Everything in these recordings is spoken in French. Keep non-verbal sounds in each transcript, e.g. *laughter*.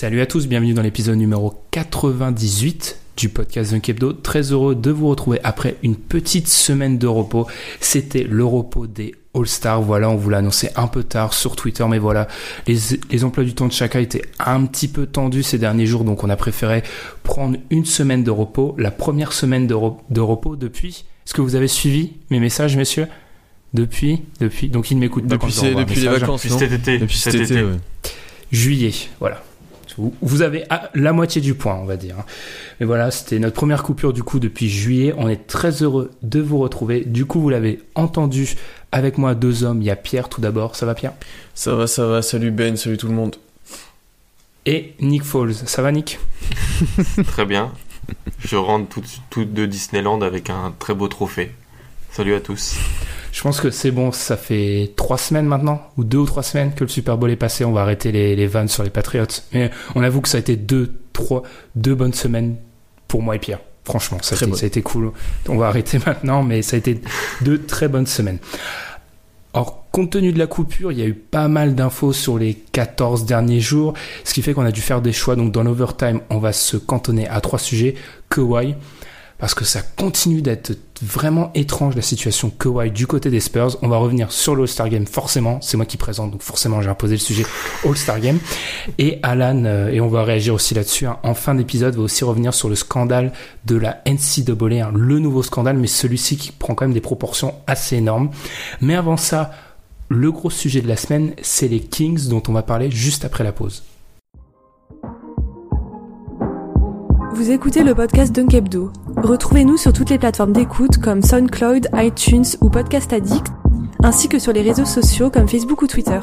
Salut à tous, bienvenue dans l'épisode numéro 98 du podcast Hebdo. Très heureux de vous retrouver après une petite semaine de repos. C'était le repos des All-Stars. Voilà, on vous l'a annoncé un peu tard sur Twitter, mais voilà, les, les emplois du temps de chacun étaient un petit peu tendus ces derniers jours, donc on a préféré prendre une semaine de repos, la première semaine de, re- de repos depuis. Est-ce que vous avez suivi mes messages, messieurs? Depuis, depuis, donc ils ne m'écoutent pas Depuis, quand depuis les vacances, Depuis cet été. Depuis cet été, ouais. juillet, voilà. Vous- Vous avez ah, la moitié du point, on va dire. Mais voilà, c'était notre première coupure du coup depuis juillet. On est très heureux de vous retrouver. Du coup, vous l'avez entendu avec moi, deux hommes. Il y a Pierre tout d'abord. Ça va Pierre? Ça va, ça va. Salut Ben, salut tout le monde. Et Nick Falls. Ça va Nick? *laughs* Très bien. Je rentre tout, tout de Disneyland avec un très beau trophée. Salut à tous. Je pense que c'est bon. Ça fait trois semaines maintenant, ou deux ou trois semaines que le Super Bowl est passé. On va arrêter les, les vannes sur les Patriots. Mais on avoue que ça a été deux, trois, deux bonnes semaines pour moi et Pierre. Franchement, ça, a été, bonne. ça a été cool. On va arrêter *laughs* maintenant, mais ça a été deux très bonnes semaines. Alors, compte tenu de la coupure, il y a eu pas mal d'infos sur les 14 derniers jours, ce qui fait qu'on a dû faire des choix. Donc, dans l'overtime, on va se cantonner à trois sujets. Kawhi, parce que ça continue d'être vraiment étrange la situation Kawhi du côté des Spurs. On va revenir sur l'All-Star Game, forcément. C'est moi qui présente, donc forcément j'ai imposé le sujet All-Star Game. Et Alan, euh, et on va réagir aussi là-dessus, hein, en fin d'épisode, va aussi revenir sur le scandale de la NCAA, hein, le nouveau scandale, mais celui-ci qui prend quand même des proportions assez énormes. Mais avant ça, le gros sujet de la semaine, c'est les Kings dont on va parler juste après la pause. Vous écoutez le podcast Dunk Hebdo. Retrouvez-nous sur toutes les plateformes d'écoute comme SoundCloud, iTunes ou Podcast Addict, ainsi que sur les réseaux sociaux comme Facebook ou Twitter.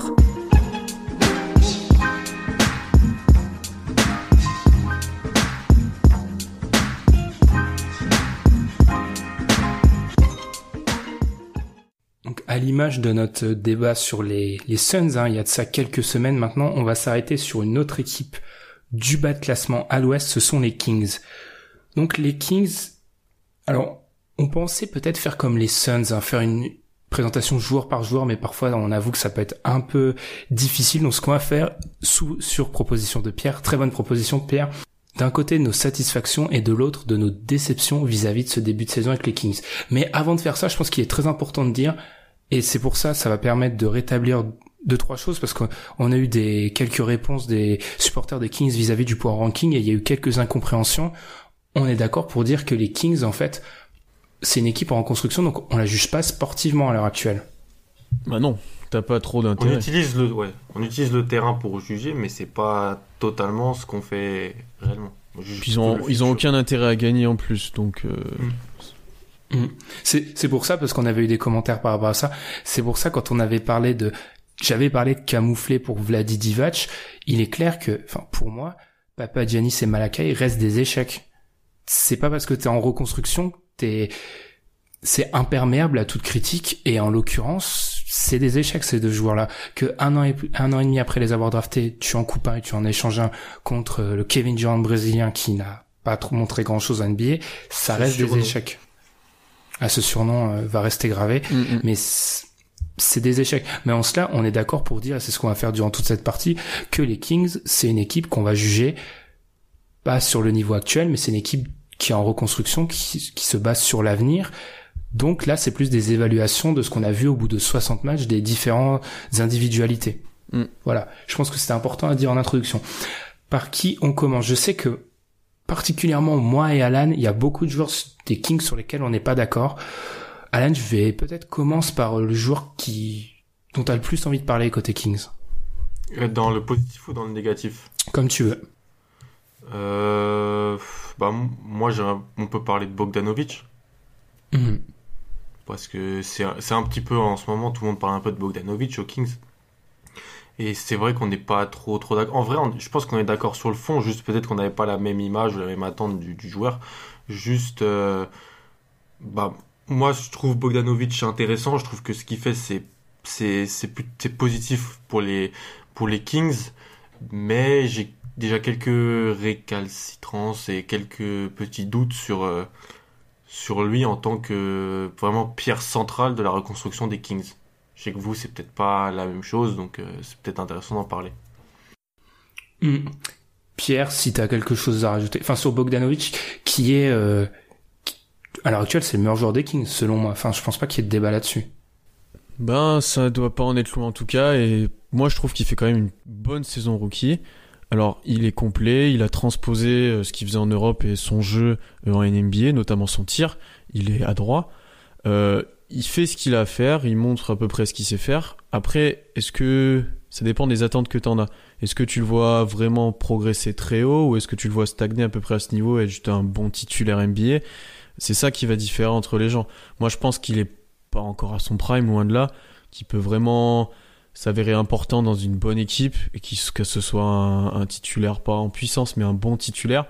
Donc, à l'image de notre débat sur les, les Suns, hein, il y a de ça quelques semaines maintenant, on va s'arrêter sur une autre équipe du bas de classement à l'ouest, ce sont les Kings. Donc les Kings, alors on pensait peut-être faire comme les Suns, hein, faire une présentation joueur par joueur, mais parfois on avoue que ça peut être un peu difficile. Donc ce qu'on va faire, sous, sur proposition de Pierre, très bonne proposition de Pierre, d'un côté nos satisfactions et de l'autre de nos déceptions vis-à-vis de ce début de saison avec les Kings. Mais avant de faire ça, je pense qu'il est très important de dire, et c'est pour ça, ça va permettre de rétablir deux trois choses parce qu'on on a eu des quelques réponses des supporters des Kings vis-à-vis du power ranking et il y a eu quelques incompréhensions. On est d'accord pour dire que les Kings en fait c'est une équipe en reconstruction donc on la juge pas sportivement à l'heure actuelle. Bah non, t'as pas trop On d'intérêt. utilise le, ouais, on utilise le terrain pour juger, mais c'est pas totalement ce qu'on fait réellement. On Puis ils ont, ils ont aucun intérêt à gagner en plus, donc euh, C'est c'est pour ça parce qu'on avait eu des commentaires par rapport à ça. C'est pour ça quand on avait parlé de j'avais parlé de camoufler pour Vladi Divac, il est clair que enfin pour moi Papa Giannis et Malakai restent des échecs. C'est pas parce que t'es en reconstruction t'es c'est imperméable à toute critique et en l'occurrence c'est des échecs ces deux joueurs là que un an et un an et demi après les avoir draftés tu en coupes un et tu en échanges un contre le Kevin Durant brésilien qui n'a pas trop montré grand chose à NBA ça reste des échecs. À ce surnom euh, va rester gravé. Mm, mm. mais c'est des échecs. Mais en cela, on est d'accord pour dire, et c'est ce qu'on va faire durant toute cette partie, que les Kings, c'est une équipe qu'on va juger pas sur le niveau actuel, mais c'est une équipe qui est en reconstruction, qui, qui se base sur l'avenir. Donc là, c'est plus des évaluations de ce qu'on a vu au bout de 60 matchs des différentes individualités. Mm. Voilà. Je pense que c'était important à dire en introduction. Par qui on commence? Je sais que particulièrement moi et Alan, il y a beaucoup de joueurs des Kings sur lesquels on n'est pas d'accord. Alan, je vais peut-être commencer par le joueur qui dont tu as le plus envie de parler côté Kings. Euh, Dans le positif ou dans le négatif Comme tu veux. euh, bah, Moi, on peut parler de Bogdanovic. Mhm. Parce que c'est un- c'est un petit peu en ce moment, tout le monde parle un peu de Bogdanovic aux Kings. Et c'est vrai qu'on n'est pas trop trop d'accord. En vrai, on- je pense qu'on est d'accord sur le fond, juste peut-être qu'on n'avait pas la même image ou la même attente du, du joueur. Juste, euh, bah, moi je trouve Bogdanovic intéressant. Je trouve que ce qu'il fait, c'est c'est c'est positif pour les pour les Kings, mais j'ai déjà quelques récalcitrances et quelques petits doutes sur euh, sur lui en tant que vraiment pierre centrale de la reconstruction des Kings. Je sais que vous, c'est peut-être pas la même chose, donc euh, c'est peut-être intéressant d'en parler. Mhm. Pierre, si tu as quelque chose à rajouter. Enfin, sur Bogdanovic, qui est... euh, à l'heure actuelle, c'est le meilleur joueur des Kings, selon moi. Enfin, je pense pas qu'il y ait de débat là-dessus. Ben, ça doit pas en être loin en tout cas. Et moi, je trouve qu'il fait quand même une bonne saison rookie. Alors, il est complet, il a transposé euh, ce qu'il faisait en Europe et son jeu euh, en NBA, notamment son tir. Il est adroit. Euh, il fait ce qu'il a à faire, il montre à peu près ce qu'il sait faire. Après, est-ce que ça dépend des attentes que tu en as Est-ce que tu le vois vraiment progresser très haut ou est-ce que tu le vois stagner à peu près à ce niveau et être juste un bon titulaire NBA C'est ça qui va différer entre les gens. Moi, je pense qu'il est pas encore à son prime, loin de là, qui peut vraiment s'avérer important dans une bonne équipe et qui, que ce soit un, titulaire, pas en puissance, mais un bon titulaire.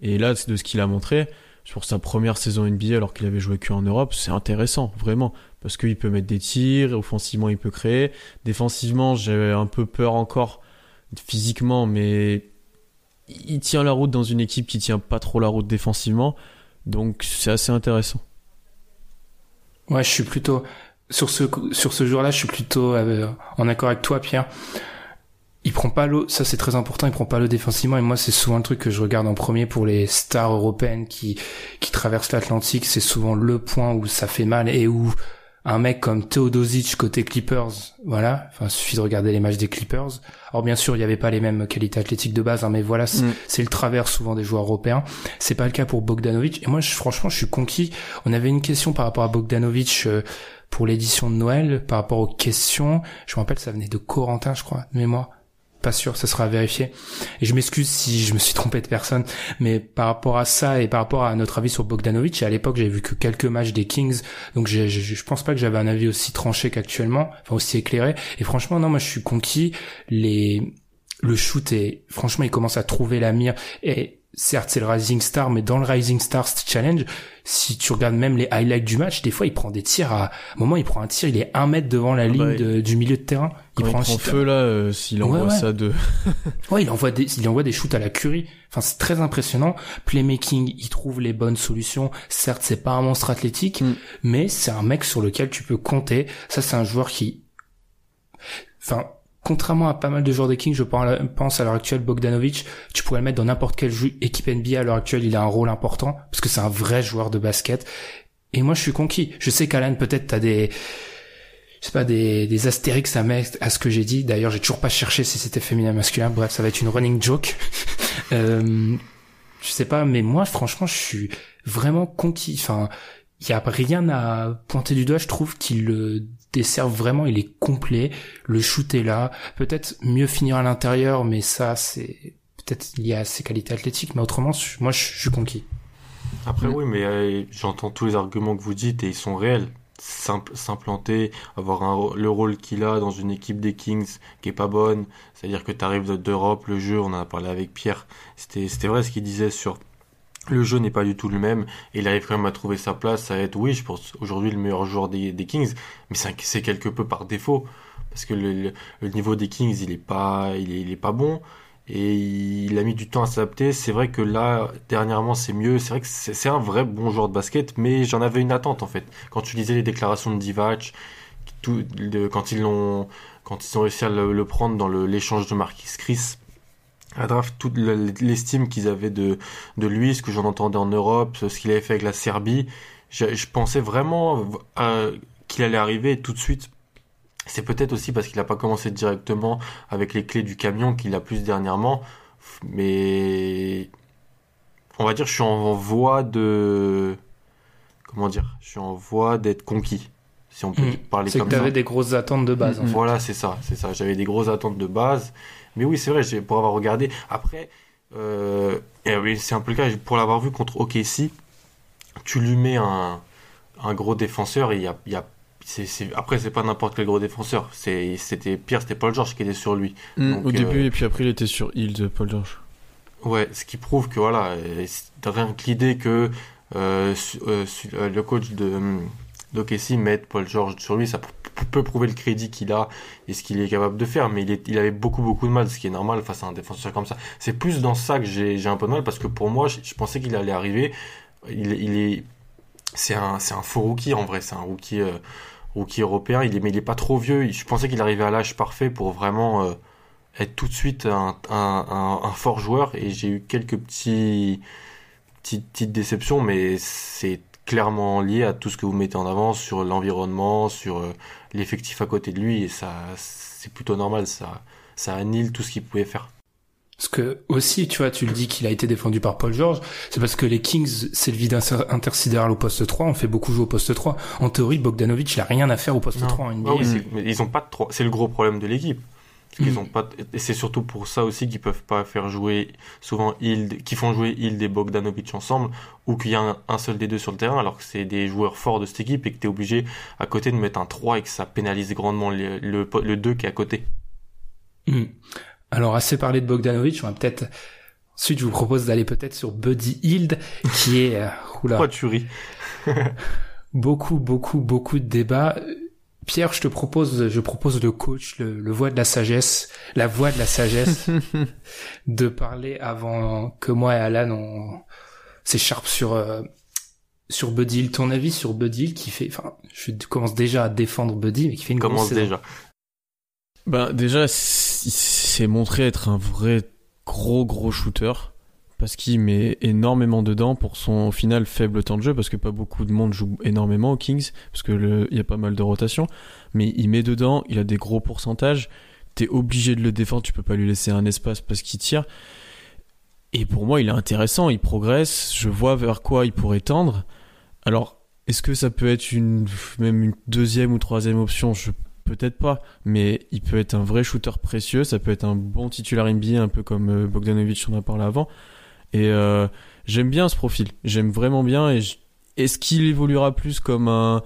Et là, c'est de ce qu'il a montré sur sa première saison NBA alors qu'il avait joué que en Europe, c'est intéressant, vraiment. Parce qu'il peut mettre des tirs, offensivement il peut créer. Défensivement, j'avais un peu peur encore physiquement, mais il tient la route dans une équipe qui tient pas trop la route défensivement. Donc c'est assez intéressant. Ouais, je suis plutôt... Sur ce, sur ce jour-là, je suis plutôt euh, en accord avec toi, Pierre. Il prend pas l'eau, ça c'est très important, il prend pas l'eau défensivement et moi c'est souvent le truc que je regarde en premier pour les stars européennes qui, qui traversent l'Atlantique, c'est souvent le point où ça fait mal et où un mec comme Teodosic côté Clippers, voilà, enfin, il suffit de regarder les matchs des Clippers. Alors bien sûr, il n'y avait pas les mêmes qualités athlétiques de base, hein, mais voilà, c'est Mm. c'est le travers souvent des joueurs européens. C'est pas le cas pour Bogdanovic. Et moi, je, franchement, je suis conquis. On avait une question par rapport à Bogdanovic euh, pour l'édition de Noël, par rapport aux questions. Je me rappelle, ça venait de Corentin, je crois, de mémoire. Pas sûr, ça sera à vérifier. Et je m'excuse si je me suis trompé de personne, mais par rapport à ça et par rapport à notre avis sur Bogdanovic, à l'époque j'avais vu que quelques matchs des Kings, donc j'ai- je, je pense pas que j'avais un avis aussi tranché qu'actuellement, enfin aussi éclairé. Et franchement, non, moi je suis conquis. Les le shoot est franchement il commence à trouver la mire et certes c'est le Rising Star mais dans le Rising Stars Challenge si tu regardes même les highlights du match des fois il prend des tirs à, à un moment il prend un tir il est un mètre devant la ligne bah, de- du milieu de terrain Il un prend shot- feu là, euh, s'il envoie ouais. ça de... *laughs* Ouais, il envoie des, il envoie des shoots à la curie. Enfin, c'est très impressionnant. Playmaking, il trouve les bonnes solutions. Certes, c'est pas un monstre athlétique, Mm. mais c'est un mec sur lequel tu peux compter. Ça, c'est un joueur qui, enfin, contrairement à pas mal de joueurs des Kings, je pense à l'heure actuelle, Bogdanovic, tu pourrais le mettre dans n'importe quelle équipe NBA à l'heure actuelle, il a un rôle important, parce que c'est un vrai joueur de basket. Et moi, je suis conquis. Je sais qu'Alan, peut-être, t'as des, je sais pas, des, des astérix à à ce que j'ai dit. D'ailleurs, j'ai toujours pas cherché si c'était féminin ou masculin. Bref, ça va être une running joke. *laughs* euh, je sais pas, mais moi, franchement, je suis vraiment conquis. Enfin, il y a rien à pointer du doigt. Je trouve qu'il le dessert vraiment. Il est complet. Le shoot est là. Peut-être mieux finir à l'intérieur, mais ça, c'est peut-être lié à ses qualités athlétiques. Mais autrement, je- moi, je je suis conquis. Après, Mm. oui, mais euh, j'entends tous les arguments que vous dites et ils sont réels. Simp- S'implanter, avoir le rôle qu'il a dans une équipe des Kings qui est pas bonne, c'est-à-dire que tu arrives d'Europe, le jeu, on en a parlé avec Pierre, c'était vrai ce qu'il disait sur le jeu n'est pas du tout le même. Et il arrive quand même à trouver sa place, à être, oui, je pense aujourd'hui le meilleur joueur des, Kings, mais c'est quelque peu par défaut. Parce que le, niveau des Kings il est pas il est pas bon et il a mis du temps à s'adapter. C'est vrai que là, dernièrement, c'est mieux. C'est vrai que c'est un vrai bon joueur de basket, mais j'en avais une attente en fait. Quand tu lisais les déclarations de Divac, quand ils quand ils ont réussi à le, prendre dans l'échange de Marquis Chris, à draft toute l'estime qu'ils avaient de, lui, ce que j'en entendais en Europe, ce qu'il avait fait avec la Serbie. Je, pensais vraiment qu'il allait arriver tout de suite. C'est peut-être aussi parce qu'il n'a pas commencé directement avec les clés du camion qu'il a plus dernièrement. Mais on va dire, je suis en voie de. Comment dire Je suis en voie d'être conquis. Si on peut Mmh. parler C'est que comme tu ça. avais des grosses attentes de base. en fait. Voilà, c'est ça, c'est ça. J'avais des grosses attentes de base. Mais oui, c'est vrai, pour avoir regardé. Après, euh, c'est un peu le cas, pour l'avoir vu contre OKC, tu lui mets un, un gros défenseur et il y a. il y a après, c'est pas n'importe quel gros défenseur. C'était pire, c'était Paul George qui était sur lui. Mm, Donc, Au euh, début, et puis après, il était sur Hill de Paul George. Ouais, ce qui prouve que voilà, euh, rien que l'idée que euh, su- euh, su- euh, le coach de d'OKC mette Paul George sur lui, ça peut prouver le crédit qu'il a et ce qu'il est capable de faire, mais il, est, il avait beaucoup beaucoup de mal, ce qui est normal face à un défenseur comme ça. C'est plus dans ça que j'ai un peu de mal parce que pour moi, je, je pensais qu'il allait arriver. Il, il est c'est un c'est un faux rookie en vrai, c'est un rookie euh, rookie européen. Il est mais il est pas trop vieux. Je pensais qu'il arrivait à l'âge parfait pour vraiment euh, être tout de suite un, fort joueur et j'ai eu quelques petites déceptions mais c'est clairement lié à tout ce que vous mettez en avant sur l'environnement sur euh, l'effectif à côté de lui et ça c'est plutôt normal ça ça annule tout ce qu'il pouvait faire Parce que aussi, tu vois, tu le dis qu'il a été défendu par Paul George, c'est parce que les Kings, c'est le vide inter- intersidéral au poste 3, on fait beaucoup jouer au poste 3. En théorie, Bogdanovic, il a rien à faire au poste Non. 3 en NBA. Ah oui, mais ils ont pas de trois. C'est le gros problème de l'équipe. Parce qu'ils ont pas. Et c'est surtout pour ça aussi qu'ils peuvent pas faire jouer souvent Hild, qui font jouer Hild et Bogdanovic ensemble, ou qu'il y a un, un seul des deux sur le terrain, alors que c'est des joueurs forts de cette équipe et que t'es obligé à côté de mettre un 3 et que ça pénalise grandement le, le, le 2 qui est à côté. Hmm. Alors, assez parlé de Bogdanovic, on va peut-être... Ensuite, je vous propose d'aller peut-être sur Buddy Hield, qui est... euh, *laughs* oula, Pourquoi tu ris? *laughs* Beaucoup, beaucoup, beaucoup de débats. Pierre, je te propose, je propose le coach, le, le voix de la sagesse, la voix de la sagesse, *laughs* de parler avant que moi et Alan on s'écharpe sur euh, sur Buddy Hield. Ton avis sur Buddy Hield qui fait, enfin, je commence déjà à défendre Buddy, mais qui fait une grosse Commence déjà. Ben, déjà, il s'est montré être un vrai gros gros shooter. Parce qu'il met énormément dedans pour son au final faible temps de jeu, parce que pas beaucoup de monde joue énormément aux Kings, parce que le- il y a pas mal de rotation. Mais il met dedans, il a des gros pourcentages. T'es obligé de le défendre, tu peux pas lui laisser un espace parce qu'il tire. Et pour moi, il est intéressant, il progresse. Je vois vers quoi il pourrait tendre. Alors, est-ce que ça peut être une même une deuxième ou troisième option? Peut-être pas, mais il peut être un vrai shooter précieux. Ça peut être un bon titulaire NBA, un peu comme euh, Bogdanovic on en a parlé avant. Et euh, j'aime bien ce profil. J'aime vraiment bien. Et est-ce qu'il évoluera plus comme un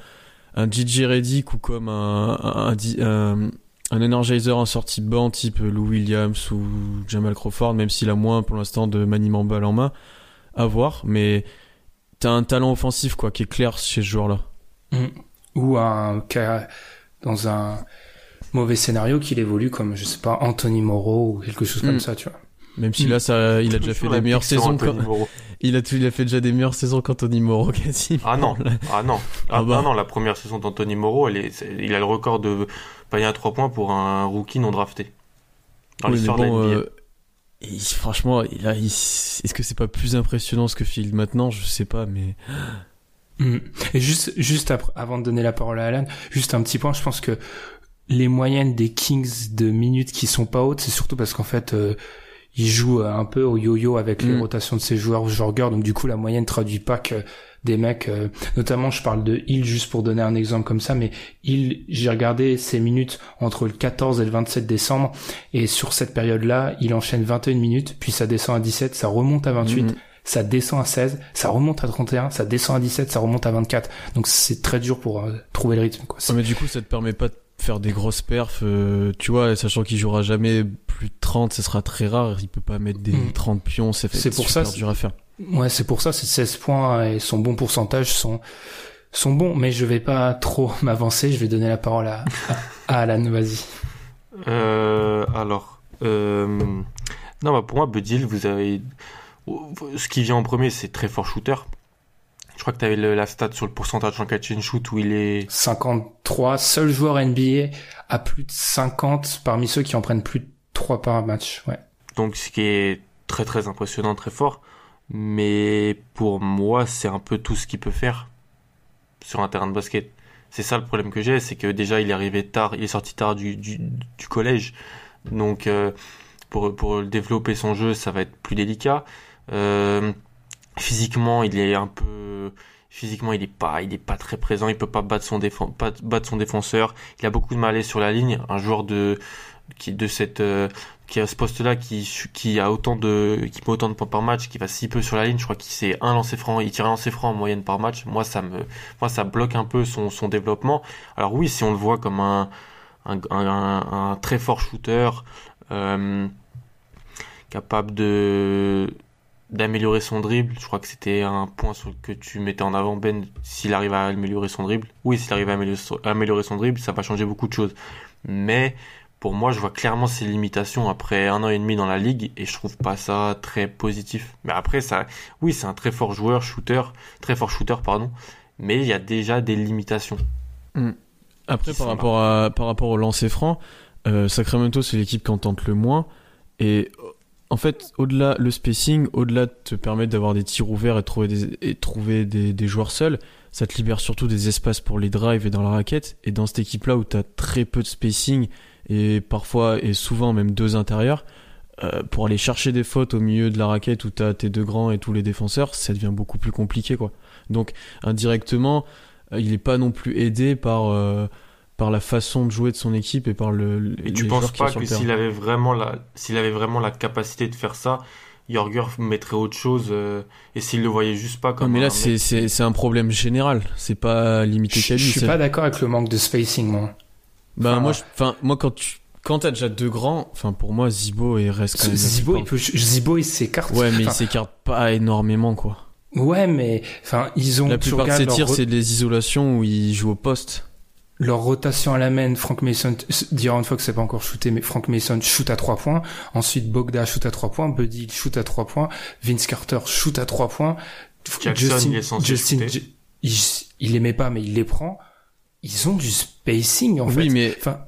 un JJ Redick ou comme un un, un, energizer en sortie de banc type Lou Williams ou Jamal Crawford, même s'il a moins pour l'instant de maniement balle en main, à voir. Mais t'as un talent offensif quoi qui est clair chez ce joueur-là. Hmm. Ou un dans un mauvais scénario qu'il évolue comme je sais pas Anthony Moreau ou quelque chose comme Hmm. ça, tu vois. Même si Mm. là, ça, il a déjà fait des meilleures saisons. Quand- Moreau. Il a, il a fait déjà des meilleures saisons qu'Anthony Moreau *laughs* quasiment. Ah non, ah non, ah, Ah bah. ah non, la première saison d'Anthony Moreau, elle est, c'est- il a le record de panier à 3 points pour un rookie non drafté. Dans Oui, mais l'histoire bon, de la NBA. euh, franchement, il a- il- est-ce que c'est pas plus impressionnant ce que Field maintenant? Je sais pas, mais Hmm. Et juste, juste après, avant de donner la parole à Alan, juste un petit point, je pense que les moyennes des Kings de minutes qui sont pas hautes, c'est surtout parce qu'en fait, euh, ils jouent euh, un peu au yo-yo avec les Mm. rotations de ces joueurs joueurs donc du coup la moyenne traduit pas que des mecs, euh, notamment je parle de Hill juste pour donner un exemple comme ça, mais Hill, j'ai regardé ses minutes entre le 14 et le 27 décembre, et sur cette période-là, il enchaîne 21 minutes, puis ça descend à 17, ça remonte à 28, Mhm. Ça descend à 16, ça remonte à 31, ça descend à 17, ça remonte à 24. Donc c'est très dur pour euh, trouver le rythme. Quoi. Ouais, mais du coup, ça te permet pas de faire des grosses perfs. euh, tu vois, sachant qu'il jouera jamais plus de 30, ce sera très rare. Il peut pas mettre des Mm. 30 pions. C'est C'est pour super ça, dur à faire. Ouais, c'est pour ça, ces 16 points et son bon pourcentage sont sont bons, mais je vais pas trop *laughs* m'avancer, je vais donner la parole à, à, à Alan, vas-y. Euh, alors, euh, non, bah pour moi, Buddy Hield, vous avez, ce qui vient en premier, c'est très fort shooter. Je crois que tu avais la stat sur le pourcentage en catch and shoot où il est 53, seul joueur NBA à plus de 50 parmi ceux qui en prennent plus de 3 par match, ouais. donc ce qui est très très impressionnant, très fort. Mais pour moi, c'est un peu tout ce qu'il peut faire sur un terrain de basket. C'est ça le problème que j'ai, c'est que déjà il est arrivé tard, il est sorti tard du, du, du collège. Donc euh, pour, pour développer son jeu, ça va être plus délicat. Euh, physiquement, il est un peu physiquement, il est pas il est pas très présent, il peut pas battre son défenseur. Il a beaucoup de mal à aller sur la ligne, un joueur de qui de cette euh, qui a ce poste-là qui qui a autant de qui met autant de points par match, qui va si peu sur la ligne, je crois qu'il c'est un lancer franc, il tire un lancer franc en moyenne par match. Moi ça me bloque un peu son développement. Alors oui, si on le voit comme un un, un, un très fort shooter euh, capable de d'améliorer son dribble. Je crois que c'était un point sur que tu mettais en avant, Ben, s'il arrive à améliorer son dribble. Oui, s'il arrive à améliorer son dribble, ça va changer beaucoup de choses. Mais pour moi, je vois clairement ses limitations après un an et demi dans la ligue et je trouve pas ça très positif. Mais après, ça, oui, c'est un très fort joueur, shooter, très fort shooter, pardon. Mais il y a déjà des limitations. Mm. Après, par rapport, à, par rapport au lancer franc, euh, Sacramento, c'est l'équipe qui en tente le moins. Et en fait, au-delà, le spacing, au-delà de te permettre d'avoir des tirs ouverts et trouver des, trouver des, joueurs seuls, ça te libère surtout des espaces pour les drives et dans la raquette. Et dans cette équipe-là où tu as très peu de spacing et parfois et souvent même deux intérieurs, euh, pour aller chercher des fautes au milieu de la raquette où tu as tes deux grands et tous les défenseurs, ça devient beaucoup plus compliqué. quoi. Donc indirectement, euh, il n'est pas non plus aidé par... Euh, par la façon de jouer de son équipe et par le. Et tu penses pas que s'il avait vraiment la, s'il avait vraiment la capacité de faire ça, Jorger mettrait autre chose euh, et s'il le voyait juste pas comme. Non, mais là, c'est c'est c'est un problème général. C'est pas limité qu'à lui. Je suis pas d'accord avec le manque de spacing, moi. Ben enfin, moi, enfin moi quand tu quand t'as déjà deux grands, enfin pour moi Zibo il reste quand même. Zibo il peut, Zibo il s'écarte. Ouais, mais enfin, il s'écarte pas énormément quoi. Ouais, mais enfin ils ont. La plupart de ses tirs c'est des isolations où il joue au poste leur rotation à la main, Frank Mason, D'Aaron Fox c'est pas encore shooté, mais Frank Mason shoot à 3 points. Ensuite, Bogda shoot à 3 points. Buddy shoot à 3 points. Vince Carter shoot à 3 points. Jackson, Justin, il est censé Justin, il, il les met pas, mais il les prend. Ils ont du spacing, en oui, fait. Oui, mais, enfin,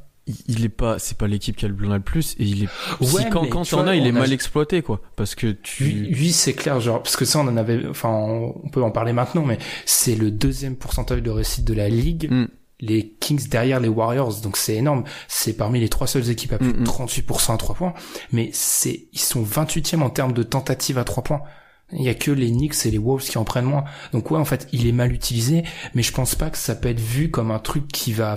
il est pas, c'est pas l'équipe qui a le plus et il est, ouais, si quand, quand t'en as, il est mal exploité, quoi. Parce que tu. Oui, oui c'est clair, genre, parce que ça, on en avait, enfin, on peut en parler maintenant, mais c'est le deuxième pourcentage de réussite de la ligue. Mm les Kings derrière les Warriors, donc c'est énorme. C'est parmi les trois seules équipes à plus de 38% à 3 points, mais c'est ils sont 28e en termes de tentatives à 3 points. Il y a que les Knicks et les Wolves qui en prennent moins. Donc ouais, en fait, il est mal utilisé, mais je pense pas que ça peut être vu comme un truc qui va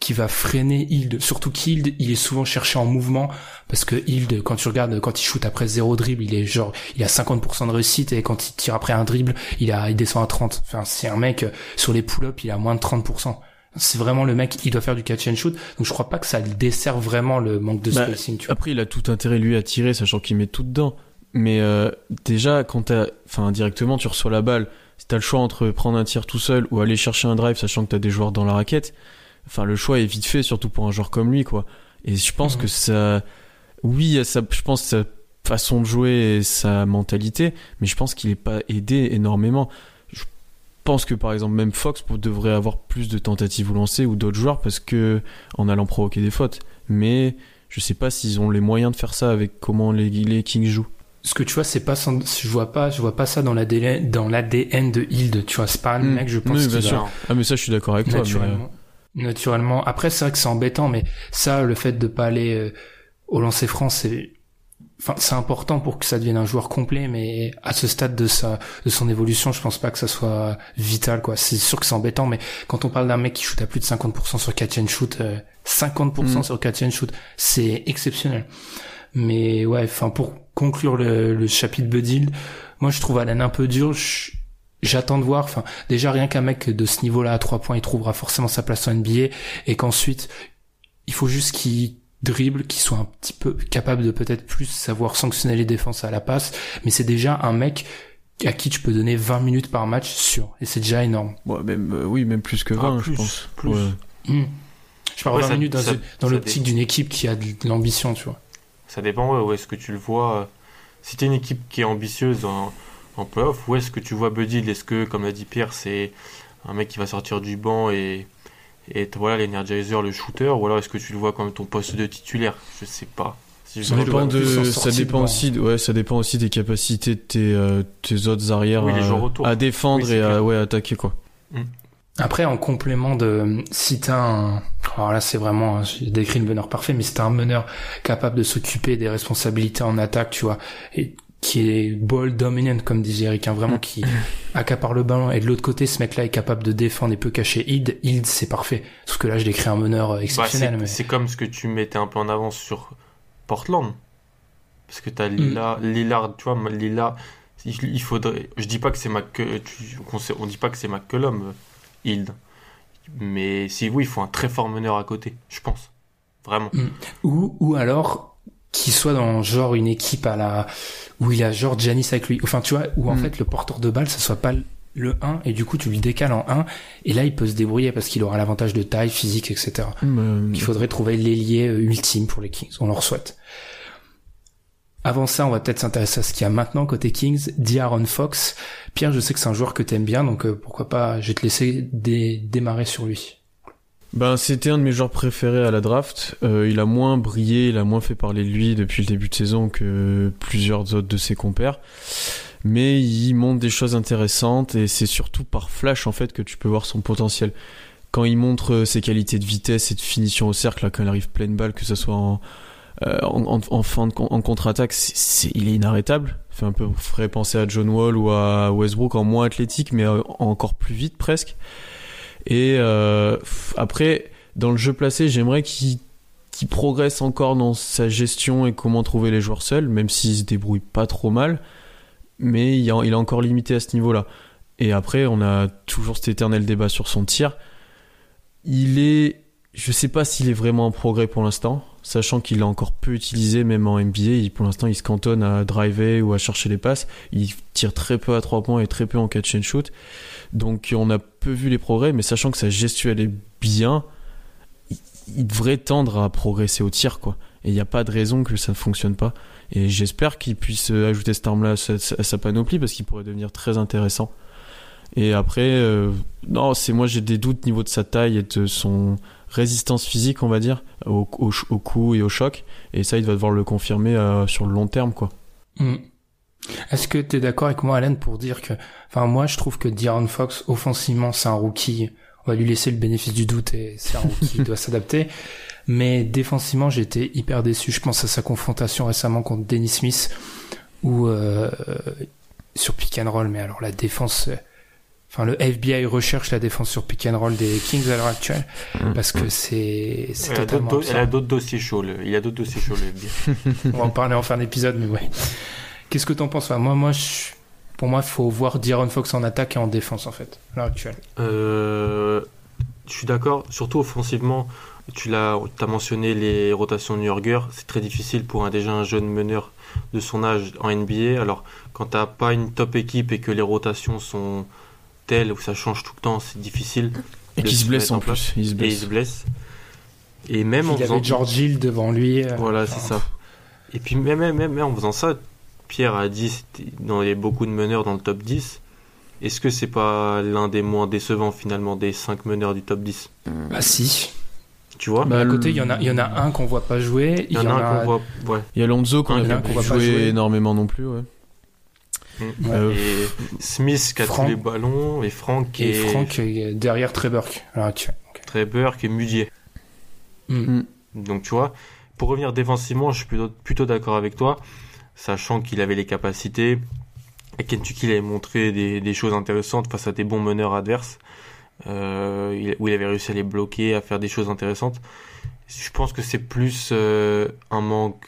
qui va freiner Hild. Surtout qu'Hild, il est souvent cherché en mouvement parce que Hild, quand tu regardes, quand il shoot après zéro dribble, il est genre, il a 50% de réussite et quand il tire après un dribble, il a, il descend à 30. Enfin, c'est un mec sur les pull-ups, il a moins de 30%. C'est vraiment le mec, il doit faire du catch and shoot. Donc je crois pas que ça dessert vraiment le manque de bah, spacing. Tu vois. Après, il a tout intérêt lui à tirer, sachant qu'il met tout dedans. Mais euh, déjà, quand t'as, enfin directement, tu reçois la balle. Si t'as le choix entre prendre un tir tout seul ou aller chercher un drive, sachant que t'as des joueurs dans la raquette enfin le choix est vite fait surtout pour un joueur comme lui quoi et je pense mmh. que ça oui ça je pense sa façon de jouer et sa mentalité mais je pense qu'il est pas aidé énormément je pense que par exemple même Fox devrait avoir plus de tentatives ou lancer ou d'autres joueurs parce que en allant provoquer des fautes mais je sais pas s'ils ont les moyens de faire ça avec comment les, les Kings jouent ce que tu vois c'est pas sans, je vois pas je vois pas ça dans l'ADN dans l'ADN de Hild tu vois c'est pas un mmh. mec je pense oui, bien sûr. ah mais ça je suis d'accord avec toi mais naturellement. Après, c'est vrai que c'est embêtant, mais ça, le fait de pas aller euh, au lancer franc, c'est, enfin, c'est important pour que ça devienne un joueur complet, mais à ce stade de sa, de son évolution, je pense pas que ça soit vital, quoi. C'est sûr que c'est embêtant, mais quand on parle d'un mec qui shoot à plus de 50% sur catch and shoot, 50% euh, mm. sur catch and shoot, c'est exceptionnel. Mais ouais, enfin, pour conclure le, le chapitre Budil, moi, je trouve Alan un peu dur. Je, j'attends de voir. Enfin, déjà rien qu'un mec de ce niveau-là à trois points, il trouvera forcément sa place en NBA, et qu'ensuite il faut juste qu'il dribble, qu'il soit un petit peu capable de peut-être plus savoir sanctionner les défenses à la passe. Mais c'est déjà un mec à qui tu peux donner 20 minutes par match sûr, et c'est déjà énorme. Ouais, même euh, oui, même plus que 20, ah, plus, je pense. Plus. Ouais. Mmh. Je parle ouais, 20 minutes dans, dans l'optique d'une équipe qui a de l'ambition, tu vois. Ça dépend ouais, où est-ce que tu le vois. Si t'es une équipe qui est ambitieuse en playoff Où est-ce que tu vois Buddy? Est-ce que, comme l'a dit Pierre, c'est un mec qui va sortir du banc et, et voilà l'energizer, le shooter Ou alors est-ce que tu le vois comme ton poste de titulaire? Je sais pas. Si je Ça dépend, de, ça, dépend aussi, ouais, ça dépend aussi des capacités de tes, euh, tes autres arrières Oui, les à, défendre Oui, et à ouais, attaquer. quoi. Après, en complément de, si t'as un, alors là, c'est vraiment, j'ai décrit le meneur parfait, mais si t'as un meneur capable de s'occuper des responsabilités en attaque, tu vois, et qui est ball dominant, comme disait Eric, hein, vraiment qui accapare le ballon, et de l'autre côté, ce mec-là est capable de défendre et peut cacher Hild, Hild, c'est parfait. Sauf que là, je décris un meneur euh, Bah, exceptionnel, c'est mais. comme ce que tu mettais un peu en avance sur Portland. Parce que t'as Lillard, Lillard, tu vois, Lillard, il, il faudrait. Je dis pas que c'est Mac, tu- on dit pas que c'est McCollum, euh, Hild. Mais si oui, il faut un très fort meneur à côté, je pense. Vraiment. Ou, ou alors, qu'il soit dans genre une équipe à la, où il a genre Janis avec lui. Enfin, tu vois, où en Mm. fait, le porteur de balle, ça soit pas le 1, et du coup, tu le décales en 1, et là, il peut se débrouiller parce qu'il aura l'avantage de taille, physique, etc. Euh, Il faudrait trouver l'ailier euh, ultime pour les Kings. On leur souhaite. Avant ça, on va peut-être s'intéresser à ce qu'il y a maintenant côté Kings. D'Aaron Fox. Pierre, je sais que c'est un joueur que t'aimes bien, donc euh, pourquoi pas, je vais te laisser dé- démarrer sur lui. Ben, c'était un de mes joueurs préférés à la draft. Euh, il a moins brillé, il a moins fait parler de lui depuis le début de saison que plusieurs autres de ses compères. Mais il montre des choses intéressantes et c'est surtout par flash en fait que tu peux voir son potentiel. Quand il montre euh, ses qualités de vitesse et de finition au cercle, là, quand il arrive pleine balle, que ce soit en, euh, en, fin de, contre-attaque, c'est, c'est- il est inarrêtable. Fait un peu ferait penser à John Wall ou à Westbrook en moins athlétique, mais euh, encore plus vite presque. Et euh, après, dans le jeu placé, j'aimerais qu'il progresse encore dans sa gestion et comment trouver les joueurs seuls, même s'il se débrouille pas trop mal. Mais il est encore limité à ce niveau-là. Et après, on a toujours cet éternel débat sur son tir. Il est, je sais pas s'il est vraiment en progrès pour l'instant, sachant qu'il est encore peu utilisé, même en NBA. Pour l'instant, il se cantonne à driver ou à chercher les passes. Il tire très peu à trois points et très peu en catch and shoot. Donc on a peu vu les progrès, mais sachant que sa gestion elle est bien, il, devrait tendre à progresser au tir, quoi. Et il n'y a pas de raison que ça ne fonctionne pas. Et j'espère qu'il puisse euh, ajouter cette arme-là à sa, panoplie parce qu'il pourrait devenir très intéressant. Et après, euh, non, c'est moi j'ai des doutes au niveau de sa taille et de son résistance physique, on va dire, au, coup et au choc. Et ça, il va devoir le confirmer euh, sur le long terme, quoi. Hmm. Est-ce que tu es d'accord avec moi, Alan, pour dire que, enfin, moi, je trouve que D'Aaron Fox, offensivement, c'est un rookie. On va lui laisser le bénéfice du doute et c'est un rookie, il doit *laughs* s'adapter. Mais défensivement, été hyper déçu. Je pense à sa confrontation récemment contre Dennis Smith, où euh, sur pick and roll. Mais alors la défense, enfin le FBI recherche la défense sur pick and roll des Kings à l'heure actuelle parce que c'est c'est Elle a totalement d'autres do- elle a d'autres dossiers chauds. le- Il y a d'autres dossiers chauds, le *laughs* FBI. On va en parler en fin d'épisode, mais ouais. Qu'est-ce que t'en penses Enfin, Moi, moi, je- pour moi, il faut voir D'Aaron Fox en attaque et en défense, en fait, à l'heure actuelle. Euh, je suis d'accord, surtout offensivement. Tu l'as, as mentionné les rotations New Yorker. C'est très difficile pour un déjà un jeune meneur de son âge en NBA. Alors, quand t'as pas une top équipe et que les rotations sont telles où ça change tout le temps, c'est difficile. Et qui se blesse en plus. Il se Et il blesse. se blesse. Et même en Il y faisant avait George Hill devant lui. euh, Voilà, c'est ça. Et puis même, même, même en faisant ça, Pierre a dit dans il y a beaucoup de meneurs dans le top 10. Est-ce que c'est pas l'un des moins décevants finalement des 5 meneurs du top 10 Bah si. Tu vois? Bah, à côté, il y en a, il y en a un qu'on voit pas jouer. Il y en a un qu'on voit. Ouais. Il y a Lonzo qu'on a a pas jouer. énormément non plus, ouais. Mm. Euh, Et Smith qui a Franck. tous les ballons, et Franck qui Et est Franck euh, derrière Trey Burke, est Mudier. Hmm. Mm. Donc tu vois, pour revenir défensivement, je suis plutôt, plutôt d'accord avec toi, sachant qu'il avait les capacités. Et Kentucky il avait montré des, des choses intéressantes face à des bons meneurs adverses, euh, il- où il avait réussi à les bloquer, à faire des choses intéressantes. Je pense que c'est plus euh, un manque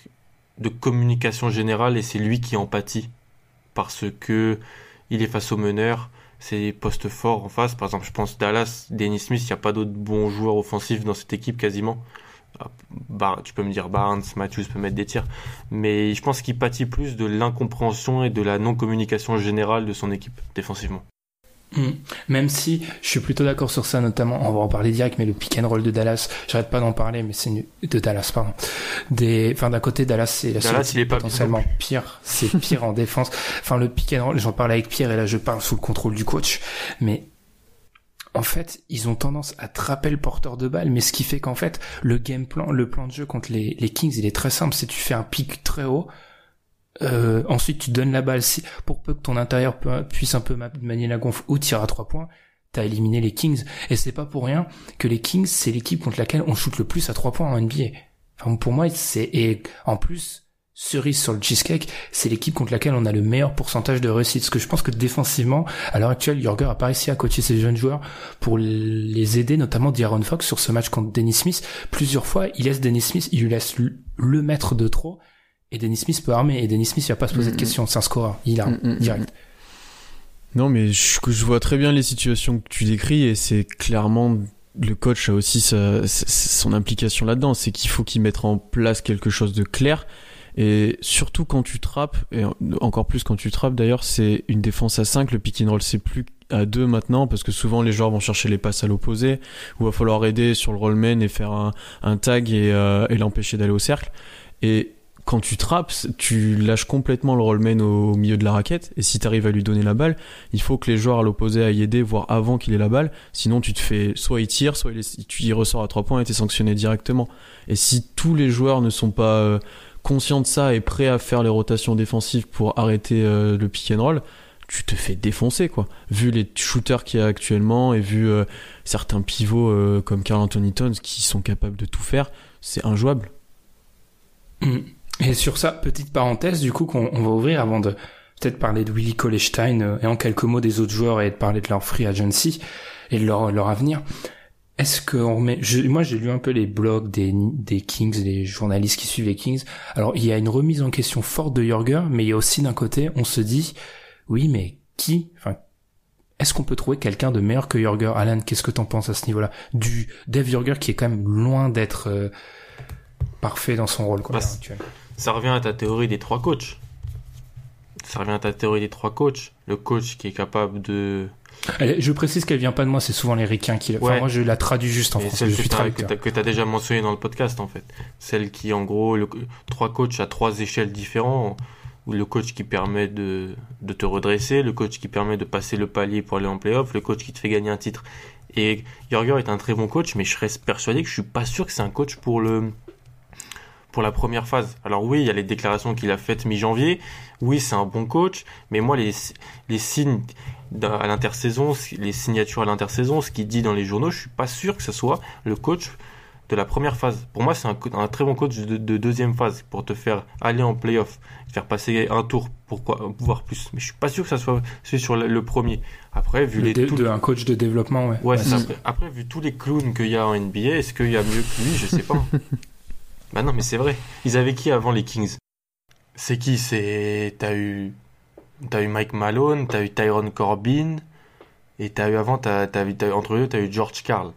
de communication générale et c'est lui qui en pâtit parce que il est face au meneur, c'est des postes forts en face. Par exemple, je pense Dallas, Dennis Smith, il n'y a pas d'autres bons joueurs offensifs dans cette équipe quasiment. Ah, tu peux me dire Barnes, Matthews peut mettre des tirs, mais je pense qu'il pâtit plus de l'incompréhension et de la non-communication générale de son équipe défensivement. Hmm. Même si je suis plutôt d'accord sur ça, notamment, on va en parler direct, mais le pick and roll de Dallas, j'arrête pas d'en parler, mais c'est de Dallas, pardon. Des, enfin, d'un côté, Dallas, c'est la seule Dallas, il est pas potentiellement pire. C'est pire en défense. Enfin, le pick and roll, j'en parle avec Pierre et là, je parle sous le contrôle du coach. Mais en fait, ils ont tendance à trapper le porteur de balle, mais ce qui fait qu'en fait, le game plan, le plan de jeu contre les, les Kings, il est très simple. C'est tu fais un pic très haut, euh, ensuite tu donnes la balle, si, pour peu que ton intérieur puisse un peu manier la gonfle ou tirer à trois points, t'as éliminé les Kings. Et c'est pas pour rien que les Kings, c'est l'équipe contre laquelle on shoot le plus à trois points en NBA. Enfin, pour moi, c'est, et en plus, cerise sur le cheesecake, c'est l'équipe contre laquelle on a le meilleur pourcentage de réussite. Parce que je pense que défensivement, à l'heure actuelle, Jorger a pas réussi à coacher ses jeunes joueurs pour les aider, notamment D'Aaron Fox sur ce match contre Dennis Smith. Plusieurs fois, il laisse Dennis Smith, il lui laisse le maître de trop, et Dennis Smith peut armer. Et Dennis Smith, il va pas se poser de questions, c'est un scoreur, il arme direct. Non, mais je, je vois très bien les situations que tu décris, et c'est clairement le coach a aussi sa, son implication là-dedans, c'est qu'il faut qu'il mette en place quelque chose de clair. Et surtout quand tu trappes, et encore plus quand tu trappes d'ailleurs, c'est une défense à 5, le pick and roll c'est plus à 2 maintenant parce que souvent les joueurs vont chercher les passes à l'opposé ou va falloir aider sur le rollman et faire un, un tag et, euh, et l'empêcher d'aller au cercle. Et quand tu trappes, tu lâches complètement le rollman au, milieu de la raquette. Et si tu arrives à lui donner la balle, il faut que les joueurs à l'opposé aillent aider, voire avant qu'il ait la balle. Sinon, tu te fais soit il tire, soit il tu y ressors à 3 points et t'es sanctionné directement. Et si tous les joueurs ne sont pas euh, conscient de ça et prêt à faire les rotations défensives pour arrêter euh, le pick and roll, tu te fais défoncer quoi. Vu les shooters qu'il y a actuellement et vu euh, certains pivots euh, comme Carl Anthony Towns qui sont capables de tout faire, c'est injouable. Mm. Et sur ça, petite parenthèse du coup qu'on va ouvrir avant de peut-être parler de Willy Kolestein et en quelques mots des autres joueurs et de parler de leur free agency et de leur, leur avenir. Est-ce que on remet, moi j'ai lu un peu les blogs des, des Kings, des journalistes qui suivent les Kings. Alors il y a une remise en question forte de Jorger, mais il y a aussi d'un côté, on se dit, oui, mais qui, enfin, est-ce qu'on peut trouver quelqu'un de meilleur que Jorger Alan, qu'est-ce que t'en penses à ce niveau-là? Du Dave Jorger qui est quand même loin d'être euh, parfait dans son rôle, quoi, bah, Ça revient à ta théorie des trois coachs. Ça revient à ta théorie des trois coachs. Le coach qui est capable de je précise qu'elle vient pas de moi, c'est souvent les ricains qui. Enfin, moi, je la traduis juste en français. Celle que tu as, déjà mentionné dans le podcast, en fait. Celle qui, en gros, le, trois coachs à trois échelles différentes. Le coach qui permet de, de te redresser, le coach qui permet de passer le palier pour aller en playoff, le coach qui te fait gagner un titre. Et Jorger est un très bon coach, mais je reste persuadé que je suis pas sûr que c'est un coach pour le pour la première phase. Alors oui, il y a les déclarations qu'il a faites mi-janvier. Oui, c'est un bon coach, mais moi les les signes à l'intersaison, les signatures à l'intersaison, ce qu'il dit dans les journaux, je suis pas sûr que ce soit le coach de la première phase. Pour moi, c'est un, un, très bon coach de, deuxième phase pour te faire aller en playoff, faire passer un tour, pourquoi, pouvoir plus. Mais je suis pas sûr que ça soit celui sur le, premier. Après, vu les de, un coach de développement, ouais. Ouais, après, vu tous les clowns qu'il y a en NBA, est-ce qu'il y a mieux que lui? Je sais pas. *laughs* bah non, mais c'est vrai. Ils avaient qui avant les Kings? C'est qui? C'est t'as eu T'as eu Mike Malone, t'as eu Tyron Corbin, et t'as eu avant, t'as, entre eux, t'as eu George Carl.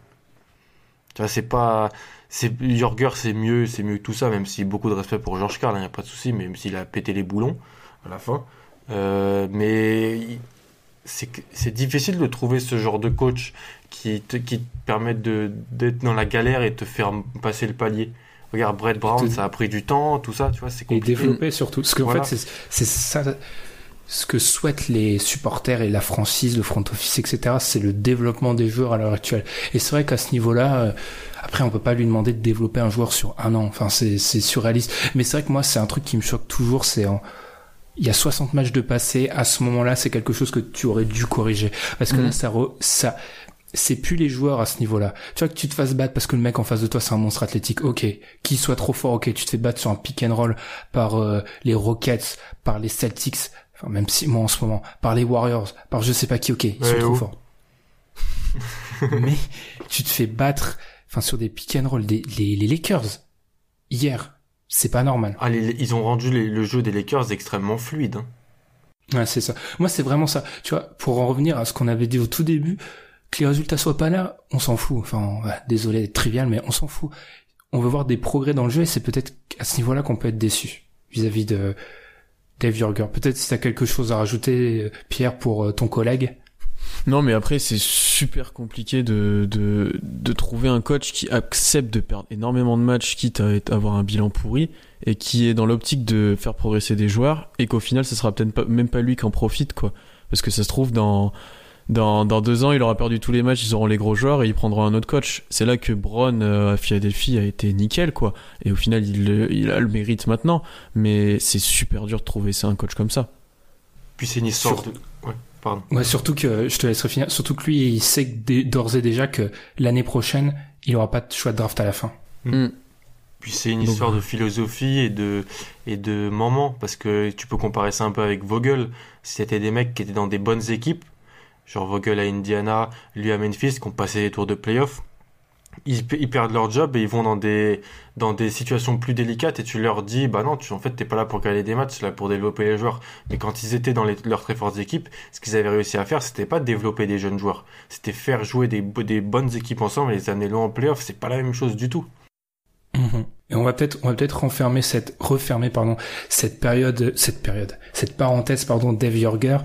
Tu vois, c'est pas. C'est, Jorger, c'est mieux, c'est mieux que tout ça, même si beaucoup de respect pour George Carl, il hein, n'y a pas de souci, même s'il a pété les boulons à la fin. Euh, mais c'est, difficile de trouver ce genre de coach qui te, qui te permet de, d'être dans la galère et te faire passer le palier. Regarde, Brett Brown, ça a pris du temps, tout ça, tu vois, c'est compliqué. Et développer surtout. Parce qu'en fait, c'est, c'est ça ce que souhaitent les supporters et la franchise, le front office, etc., c'est le développement des joueurs à l'heure actuelle. Et c'est vrai qu'à ce niveau-là, euh, après, on peut pas lui demander de développer un joueur sur un an. Enfin, c'est, c'est surréaliste. Mais c'est vrai que moi, c'est un truc qui me choque toujours, c'est en, il y a 60 matchs de passé, à ce moment-là, c'est quelque chose que tu aurais dû corriger. Parce que là, mm. ça, ça, c'est plus les joueurs à ce niveau-là. Tu vois que tu te fasses battre parce que le mec en face de toi c'est un monstre athlétique, ok. Qu'il soit trop fort, ok. Tu te fais battre sur un pick and roll par euh, les Rockets, par les Celtics, Enfin, même si moi en ce moment, par les Warriors, par je sais pas qui, ok, ils sont trop forts. *laughs* Mais tu te fais battre, enfin sur des pick and roll, des, les, Lakers hier, c'est pas normal. Ah, ils ont rendu le jeu des Lakers extrêmement fluide. Hein. Ouais, c'est ça. Moi, c'est vraiment ça. Tu vois, pour en revenir à ce qu'on avait dit au tout début, que les résultats soient pas là, on s'en fout. Enfin, désolé d'être trivial, mais on s'en fout. On veut voir des progrès dans le jeu et c'est peut-être à ce niveau-là qu'on peut être déçu vis-à-vis de Dave Jorger. Peut-être si tu as quelque chose à rajouter, Pierre, pour euh, ton collègue. Non, mais après, c'est super compliqué de, de, trouver un coach qui accepte de perdre énormément de matchs, quitte à avoir un bilan pourri, et qui est dans l'optique de faire progresser des joueurs, et qu'au final, ce sera peut-être même pas lui qui en profite, quoi. Parce que ça se trouve, dans, dans, dans deux ans, il aura perdu tous les matchs, ils auront les gros joueurs et ils prendront un autre coach. C'est là que Brown euh, à Philadelphie a été nickel, quoi. Et au final, il, il a le mérite maintenant. Mais c'est super dur de trouver ça un coach comme ça. Puis c'est une histoire Sur- de... Ouais, pardon. Ouais, surtout que, je te laisserai finir, surtout que lui, il sait d'ores et déjà que l'année prochaine, il aura pas de choix de draft à la fin. Puis c'est une Donc- histoire de philosophie et de, et de moment, parce que tu peux comparer ça un peu avec Vogel. C'était des mecs qui étaient dans des bonnes équipes, genre Vogel à Indiana, lui à Memphis, qui ont passé les tours de playoff. Ils, perdent leur job et ils vont dans des, dans des situations plus délicates et tu leur dis, bah non, tu, en fait, t'es pas là pour gagner des matchs, là pour développer les joueurs. Mais quand ils étaient dans leurs très fortes équipes, ce qu'ils avaient réussi à faire, c'était pas développer des jeunes joueurs. C'était faire jouer des, des bonnes équipes ensemble et les amener loin en playoff. C'est pas la même chose du tout. Mhm. Et on va peut-être, on va peut-être renfermer cette, refermer, pardon, cette période, cette période, cette parenthèse, pardon, Dave Yorger.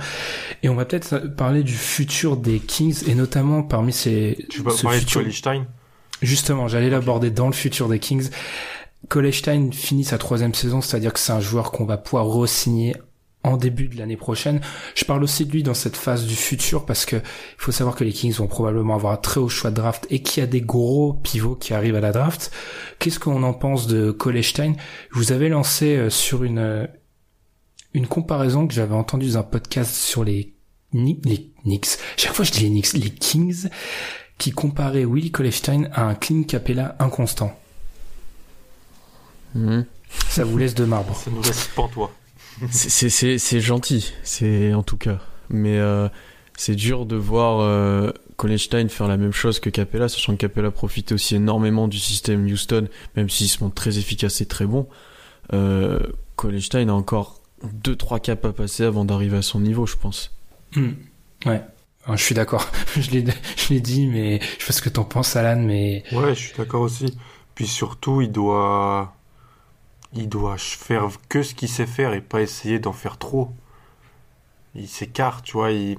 Et on va peut-être parler du futur des Kings et notamment parmi ces, Tu vas ce parler futur- de Stein? Justement, j'allais l'aborder dans le futur des Kings. Colestein finit sa troisième saison, c'est-à-dire que c'est un joueur qu'on va pouvoir re-signer en début de l'année prochaine. Je parle aussi de lui dans cette phase du futur parce que il faut savoir que les Kings vont probablement avoir un très haut choix de draft et qu'il y a des gros pivots qui arrivent à la draft. Qu'est-ce qu'on en pense de Colestein Je vous avais lancé euh, sur une euh, une comparaison que j'avais entendue dans un podcast sur les Ni- les Knicks. Chaque fois je dis les Knicks, les Kings qui comparait Willie Colestein à un Clint Capella inconstant. Mhm. Ça vous laisse de marbre. Ça nous laisse pantois. C'est- c'est c'est- c'est gentil, c'est en tout cas. Mais euh, c'est dur de voir euh, Collenstein faire la même chose que Capella, sachant que Capella profite aussi énormément du système Houston, même s'il se montre très efficace et très bon. Euh, Collenstein a encore 2-3 caps à passer avant d'arriver à son niveau, je pense. Hmm. Ouais. Enfin, je suis d'accord. *laughs* je l'ai, je l'ai dit, mais je sais pas ce que t'en penses, Alan, mais Ouais, je suis d'accord aussi. Puis surtout, il doit, il doit faire que ce qu'il sait faire et pas essayer d'en faire trop. Il s'écarte, tu vois. Il...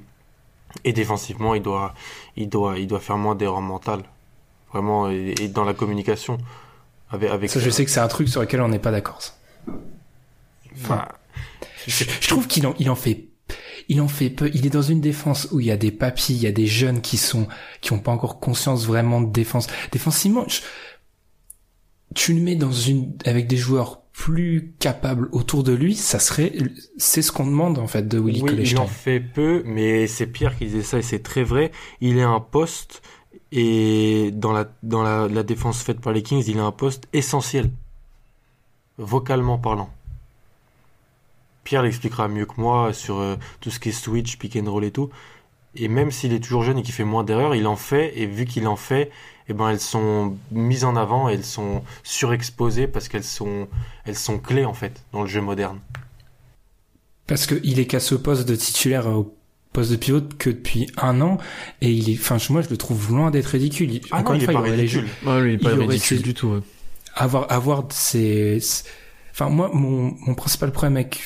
Et défensivement, il doit, il doit, il doit faire moins d'erreurs mentales. Vraiment, et, et dans la communication. Avec, avec ça, je sais que c'est un truc sur lequel on n'est pas d'accord. Enfin, Je, je trouve qu'il en, il en fait, il en fait peu. Il est dans une défense où il y a des papis, il y a des jeunes qui sont, qui ont pas encore conscience vraiment de défense. Défensivement, je- tu le mets dans une, avec des joueurs plus capables autour de lui, ça serait, c'est ce qu'on demande en fait de Willy oui, il en fait peu, mais c'est Pierre qui disait ça et c'est très vrai. Il est un poste et dans la dans la, la défense faite par les Kings, il est un poste essentiel, vocalement parlant. Pierre l'expliquera mieux que moi sur euh, tout ce qui est switch, pick and roll et tout. Et même s'il est toujours jeune et qu'il fait moins d'erreurs, il en fait. Et vu qu'il en fait, eh ben elles sont mises en avant, et elles sont surexposées parce qu'elles sont elles sont clés en fait dans le jeu moderne. Parce que il est qu'à ce poste de titulaire euh, au poste de pivot que depuis un an et il est, enfin moi je le trouve loin d'être ridicule. Il- Ah encore non, une il est pas il aurait les ridicule. Ouais, lui, il est pas Il ridicule du tout. ouais. avoir avoir ces- enfin moi mon mon principal problème avec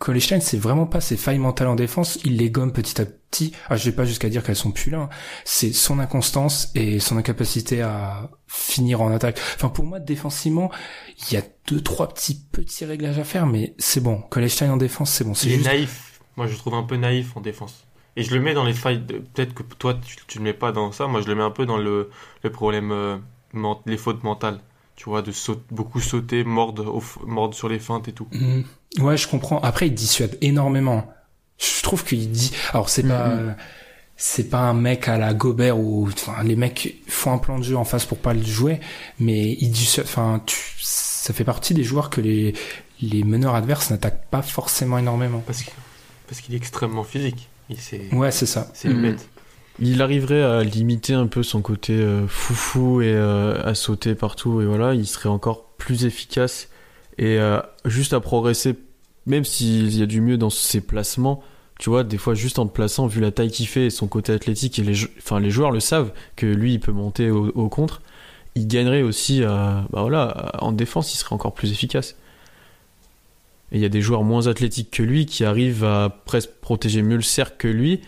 Colestein, c'est vraiment pas ses failles mentales en défense, il les gomme petit à petit. Ah, je vais pas jusqu'à dire qu'elles sont plus là. hein. C'est son inconstance et son incapacité à finir en attaque. Enfin, pour moi, défensivement, il y a deux, trois petits, petits réglages à faire, mais c'est bon. Colestein en défense, c'est bon. C'est Il est juste, naïf. Moi, je le trouve un peu naïf en défense. Et je le mets dans les failles. de- Peut-être que toi, tu, tu le mets pas dans ça. Moi, je le mets un peu dans le, le problème, euh, ment- les fautes mentales. Tu vois, de beaucoup sauter, mordre, au mordre sur les feintes et tout. Hmm. Ouais, je comprends. Après, il dissuade énormément. Je trouve qu'il dit. Alors, c'est pas. Mhm. C'est pas un mec à la Gobert où enfin, les mecs font un plan de jeu en face pour pas le jouer, mais il dissuade. Enfin, tu, ça fait partie des joueurs que les les meneurs adverses n'attaquent pas forcément énormément. Parce que- parce qu'il est extrêmement physique. Il Ouais, c'est ça. c'est une Mhm. bête. Il arriverait à limiter un peu son côté euh, foufou et euh, à sauter partout et voilà, il serait encore plus efficace et euh, juste à progresser, même s'il y a du mieux dans ses placements. Tu vois, des fois juste en te plaçant, vu la taille qu'il fait et son côté athlétique et les, enfin, les joueurs le savent que lui il peut monter au, contre, il gagnerait aussi bah voilà, en défense, il serait encore plus efficace. Et il y a des joueurs moins athlétiques que lui qui arrivent à presque protéger mieux le cercle que lui,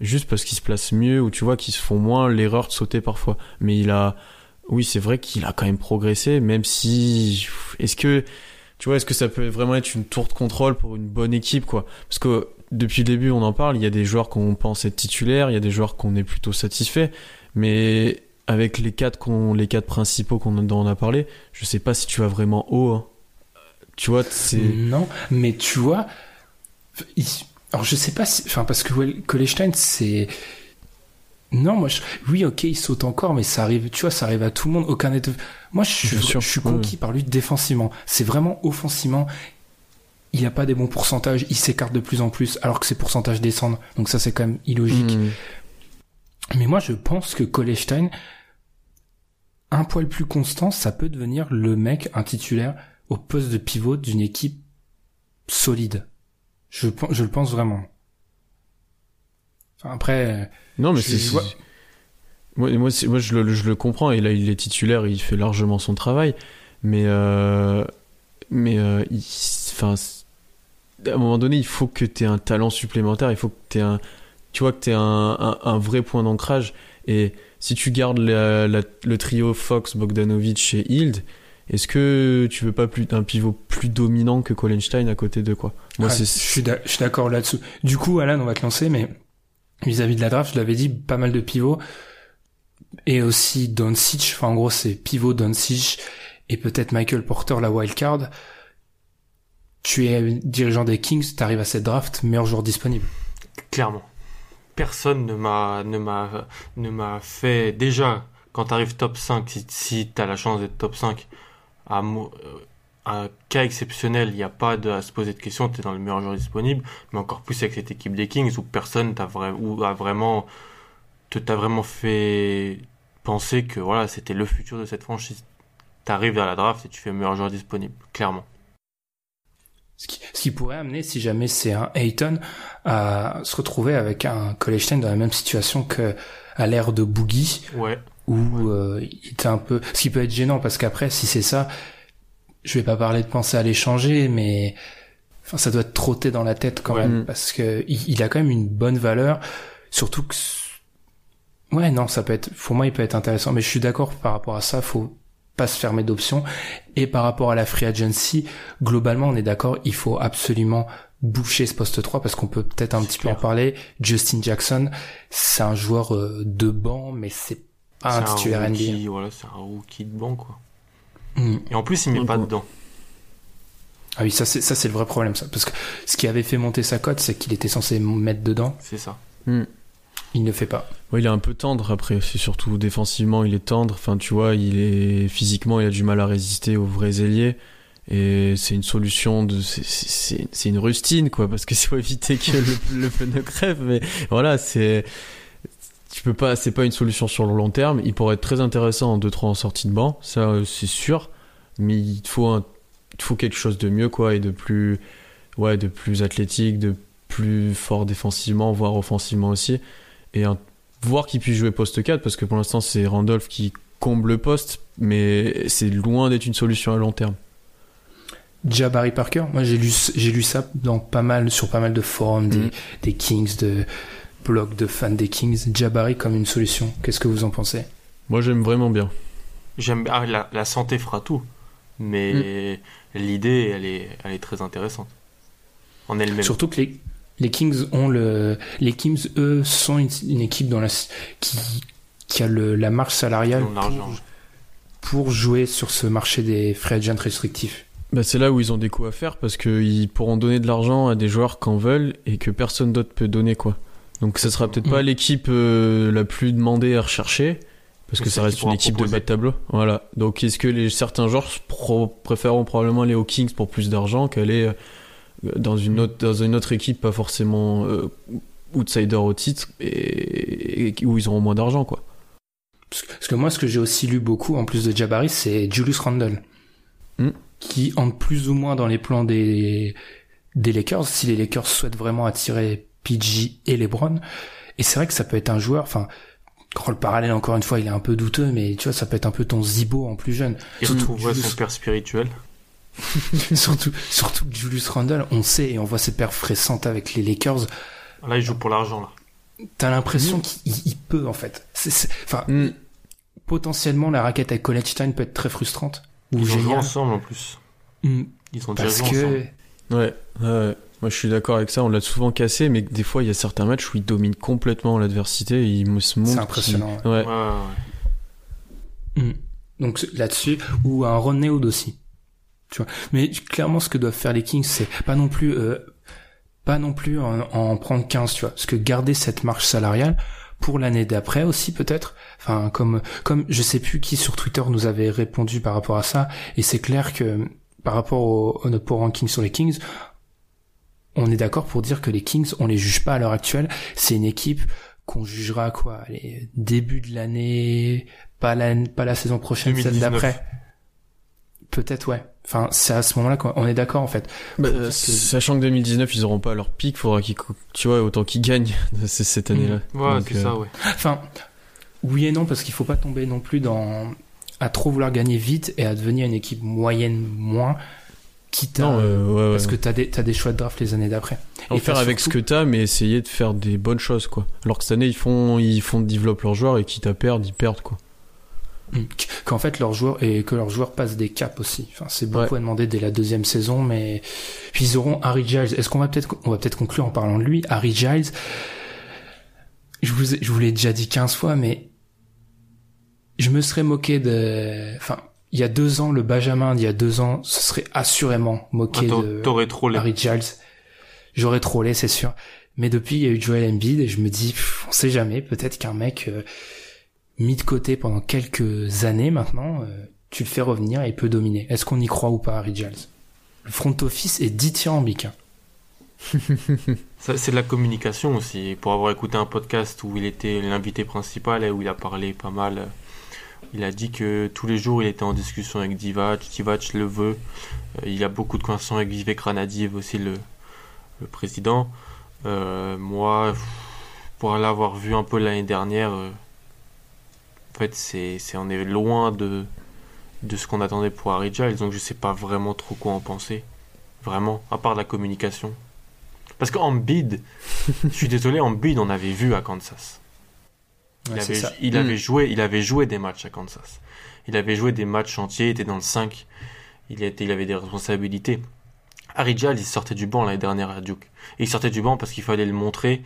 juste parce qu'ils se placent mieux ou tu vois qu'ils se font moins l'erreur de sauter parfois. Mais il a, oui, c'est vrai qu'il a quand même progressé, même si, est-ce que, tu vois, est-ce que ça peut vraiment être une tour de contrôle pour une bonne équipe, quoi? Parce que depuis le début, on en parle. Il y a des joueurs qu'on pense être titulaires, il y a des joueurs qu'on est plutôt satisfait. Mais avec les quatre, qu'on, les quatre principaux qu'on, dont on a parlé, je sais pas si tu vas vraiment haut. hein. Tu vois, c'est. Non, mais tu vois, alors je sais pas si, enfin parce que Kolestein c'est, non moi je... oui ok il saute encore mais ça arrive, tu vois ça arrive à tout le monde, aucun n'est, moi je suis, Bien sûr, je suis ouais, conquis par lui défensivement, c'est vraiment offensivement, il a pas des bons pourcentages, il s'écarte de plus en plus alors que ses pourcentages descendent, donc ça c'est quand même illogique. Hmm. Mais moi, je pense que Kolestein, un poil plus constant, ça peut devenir le mec, un titulaire, au poste de pivot d'une équipe solide. Je, je le pense vraiment. Enfin, après, Non, mais c'est. vois- Moi, moi, moi je, le, je le comprends. Et là, il est titulaire, il fait largement son travail. Mais. euh, Mais. euh, il- Enfin. à un moment donné, il faut que tu aies un talent supplémentaire. Il faut que tu aies un. Tu vois, que tu aies un, un, un vrai point d'ancrage. Et si tu gardes la- la- le trio Fox, Bogdanovic et Hild, est-ce que tu veux pas plus un pivot plus dominant que Kolenstein à côté de quoi? Moi, ouais, c'est. je suis d'accord là-dessous. Du coup, Alan, on va te lancer, mais vis-à-vis de la draft, je l'avais dit, pas mal de pivots. Et aussi Doncic, enfin en gros c'est pivot Doncic et peut-être Michael Porter la wildcard. Tu es dirigeant des Kings, t'arrives à cette draft, meilleur joueur disponible. Clairement. Personne ne m'a ne m'a ne m'a fait déjà quand t'arrives top 5 si, si t'as la chance d'être top 5 à euh, un cas exceptionnel, il n'y a pas de, à se poser de questions, t'es dans le meilleur joueur disponible, mais encore plus avec cette équipe des Kings où personne t'a vra- vraiment vraiment fait penser que voilà, c'était le futur de cette franchise. T'arrives à la draft et tu fais meilleur joueur disponible, clairement. Ce qui, ce qui pourrait amener, si jamais c'est un Ayton, à se retrouver avec un Kolestein dans la même situation que à l'ère de Boogie, Ouais. Où euh, il était un peu... Ce qui peut être gênant, parce qu'après, si c'est ça, je vais pas parler de penser à l'échanger, mais enfin, ça doit être trotté dans la tête quand Ouais. même, Mm. parce que il, il a quand même une bonne valeur, surtout que... Ouais, non, ça peut être... Pour moi, il peut être intéressant, mais je suis d'accord par rapport à ça, faut pas se fermer d'options. Et par rapport à la free agency, globalement, on est d'accord, il faut absolument boucher ce poste 3 parce qu'on peut peut-être un petit peu en parler. Justin Jackson, c'est un joueur euh, de banc, mais c'est pas un C'est titulaire NBA. rookie, voilà, c'est un rookie de banc, quoi. Hmm. Et en plus, il met Ouais, pas dedans. Ah oui, ça c'est ça c'est le vrai problème ça, parce que ce qui avait fait monter sa cote, c'est qu'il était censé mettre dedans, C'est ça. il ne le fait pas. Ouais, il est un peu tendre après, c'est surtout défensivement, il est tendre. Enfin, tu vois, il est physiquement, il a du mal à résister aux vrais ailiers. Et c'est une solution de, c'est une rustine quoi, parce que c'est *laughs* faut éviter que le, le pneu crève. Mais voilà, c'est, tu peux pas, c'est pas une solution sur le long terme. Il pourrait être très intéressant en 2-3 en sortie de banc, ça euh, c'est sûr. Mais il te faut un, il faut quelque chose de mieux quoi et de plus, ouais, de plus athlétique, de plus fort défensivement, voire offensivement aussi. Et un voir qu'il puisse jouer poste 4 parce que pour l'instant c'est Randolph qui comble le poste mais c'est loin d'être une solution à long terme. Jabari Parker, moi j'ai lu j'ai lu ça dans pas mal sur pas mal de forums des, des Kings, de blogs de fans des Kings, Jabari comme une solution. Qu'est-ce que vous en pensez? Moi j'aime vraiment bien. J'aime ah, la, la santé fera tout, mais l'idée elle est elle est très intéressante en elle-même. Surtout que les, les Kings ont le, les Kings eux sont une, une équipe dans la, qui, qui a le, la marge salariale pour jouer sur ce marché des free agents restrictifs. Bah, c'est là où ils ont des coups à faire parce qu'ils pourront donner de l'argent à des joueurs qu'en veulent et que personne d'autre peut donner quoi. Donc ça sera peut-être pas l'équipe euh, la plus demandée à rechercher parce que ça reste une équipe de bas de tableau. Voilà. Donc est-ce que les certains joueurs pro- préféreront probablement aller aux Kings pour plus d'argent qu'aller euh, dans une autre dans une autre équipe pas forcément euh, outsider au titre et, et où ils auront moins d'argent quoi. Parce que, parce que moi, ce que j'ai aussi lu beaucoup, en plus de Jabari, c'est Julius Randle. Hmm. Qui entre plus ou moins dans les plans des, des Lakers, si les Lakers souhaitent vraiment attirer PG et LeBron. Et c'est vrai que ça peut être un joueur, enfin, quand le parallèle, encore une fois, il est un peu douteux, mais tu vois, ça peut être un peu ton Zibo en plus jeune. Il Surtout retrouverait Julius- son père spirituel. *laughs* surtout, surtout que Julius Randle, on sait et on voit ses perfs récentes avec les Lakers. Là, il joue pour l'argent là. T'as l'impression qu'il il- il peut, en fait. Enfin, Hmm. potentiellement, la raquette avec Colette peut être très frustrante. Ou Ils ont joué ensemble en plus. Hmm. Ils ont déjà Parce joué ensemble. que, Ouais. ouais. Moi, je suis d'accord avec ça. On l'a souvent cassé, mais des fois, il y a certains matchs où il domine complètement l'adversité et il me se montre. C'est impressionnant. Ouais. Ouais, ouais, ouais. Mm. Donc là-dessus, ou un Ron Newood aussi. Tu vois. Mais clairement, ce que doivent faire les Kings, c'est pas non plus, euh, pas non plus en, en prendre 15, tu vois. Parce que garder cette marge salariale pour l'année d'après aussi peut-être. Enfin, comme, comme je sais plus qui sur Twitter nous avait répondu par rapport à ça. Et c'est clair que par rapport au, au notre ranking sur les Kings, on est d'accord pour dire que les Kings, on les juge pas à l'heure actuelle. C'est une équipe qu'on jugera quoi, allez, début de l'année, pas la, pas la saison prochaine, celle 2019. d'après. Peut-être ouais. Enfin, c'est à ce moment-là qu'on est d'accord en fait. Bah, que- Sachant que 2019, ils auront pas leur pic, faudra qu'ils, cou- tu vois, autant qu'ils gagnent *laughs* cette année-là. Ouais, Donc, c'est euh, ça, ouais. Enfin, oui et non parce qu'il faut pas tomber non plus dans à trop vouloir gagner vite et à devenir une équipe moyenne moins, quitte à Non, euh, ouais, ouais. parce que t'as des t'as des choix de draft les années d'après. En Et faire avec ce que t'as, mais essayer de faire des bonnes choses, quoi. Alors que cette année, ils font, ils font développer leurs joueurs et quitte à perdre, ils perdent, quoi. Mm. Qu'en fait leurs joueurs et que leurs joueurs passent des caps aussi. Enfin, c'est beaucoup Ouais. à demander dès la deuxième saison, mais puis ils auront Harry Giles. Est-ce qu'on va peut-être on va peut-être conclure en parlant de lui, Harry Giles? Je vous ai- je vous l'ai déjà dit 15 fois, mais je me serais moqué de. Enfin, il y a deux ans, le Benjamin d'il y a deux ans, ce serait assurément moqué de T'aurais trollé. Harry Giles. J'aurais trollé, c'est sûr. Mais depuis, il y a eu Joel Embiid et je me dis, pff, on sait jamais, peut-être qu'un mec euh, mis de côté pendant quelques années maintenant, euh, tu le fais revenir et il peut dominer. Est-ce qu'on y croit ou pas, Harry Giles? Le front office est dithyrambique. Hein. *laughs* Ça, C'est de la communication aussi. Pour avoir écouté un podcast où il était l'invité principal et où il a parlé pas mal, euh, il a dit que tous les jours il était en discussion avec Divac, Divac le veut. Euh, Il a beaucoup de conversations avec Vivek Ranadiv aussi, le, président. Euh, moi, pour l'avoir vu un peu l'année dernière, euh, en fait, c'est, on est loin de, de ce qu'on attendait pour Harry Giles, donc je sais pas vraiment trop quoi en penser. Vraiment, à part la communication. Parce qu'en bid, *laughs* je suis désolé, en bid, on avait vu à Kansas. Il, Ouais, avait, il, Mm. avait joué, il avait joué des matchs à Kansas. Il avait joué des matchs entiers, il était dans le 5. Il, était, il avait des responsabilités. Harry Giles, il sortait du banc l'année dernière à Duke. Et il sortait du banc parce qu'il fallait le montrer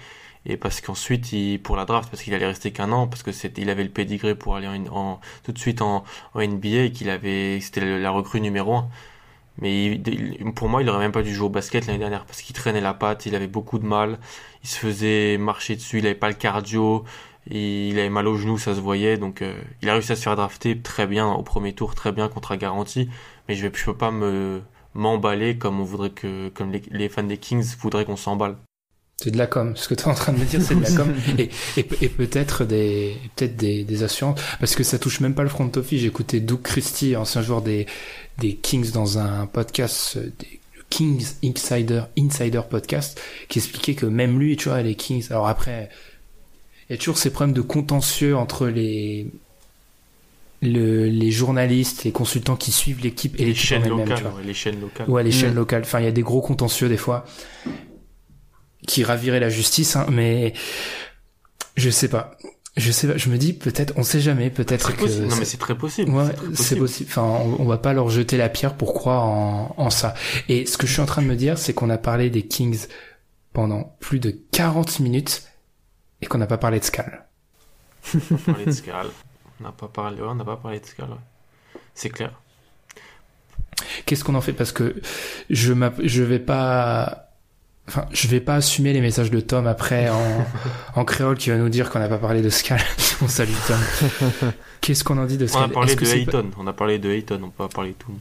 et parce qu'ensuite, il, pour la draft, parce qu'il allait rester qu'un an, parce que il avait le pédigré pour aller en, en- tout de suite en, en NBA et qu'il avait, c'était la recrue numéro 1. Mais il- pour moi, il aurait même pas dû jouer au basket l'année dernière parce qu'il traînait la patte, il avait beaucoup de mal, il se faisait marcher dessus, il avait pas le cardio, il avait mal au genou, ça se voyait. Donc, euh, il a réussi à se faire drafter très bien au premier tour, très bien contre la garantie. Mais je vais, je peux pas me m'emballer comme on voudrait que, comme les, les fans des Kings voudraient qu'on s'emballe. C'est de la com. Ce que tu es en train de me dire, c'est de la com. *laughs* et, et, et peut-être des, peut-être des, des assurances. Parce que ça touche même pas le front office. J'ai écouté Doug Christie, ancien joueur des, des Kings dans un podcast, euh, des Kings Insider, Insider podcast, qui expliquait que même lui, tu vois, les Kings, alors après, il y a toujours ces problèmes de contentieux entre les, le, les journalistes, les consultants qui suivent l'équipe et Les chaînes locales, tu vois. ouais, les chaînes locales. Ouais, les Mm. chaînes locales. Enfin, il y a des gros contentieux des fois qui raviraient la justice, hein, mais je sais pas. Je sais pas. Je me dis peut-être, on sait jamais. Peut-être que possible. Non, mais c'est très possible. Ouais, c'est possible. Enfin, on, on va pas leur jeter la pierre pour croire en, en ça? Et ce que je suis en train de me dire, c'est qu'on a parlé des Kings pendant plus de 40 minutes et qu'on n'a pas parlé de Scal. On n'a pas parlé de Scal. On n'a pas parlé, ouais, on n'a pas parlé de Scal, ouais. C'est clair. Qu'est-ce qu'on en fait? Parce que je je vais pas, enfin, je vais pas assumer les messages de Tom après en, *laughs* en créole qui va nous dire qu'on n'a pas parlé de Scal. *laughs* on salue Tom. Qu'est-ce qu'on en dit de On Scal a parlé de Hayton. On a parlé de Hayton. On peut pas parler de tout.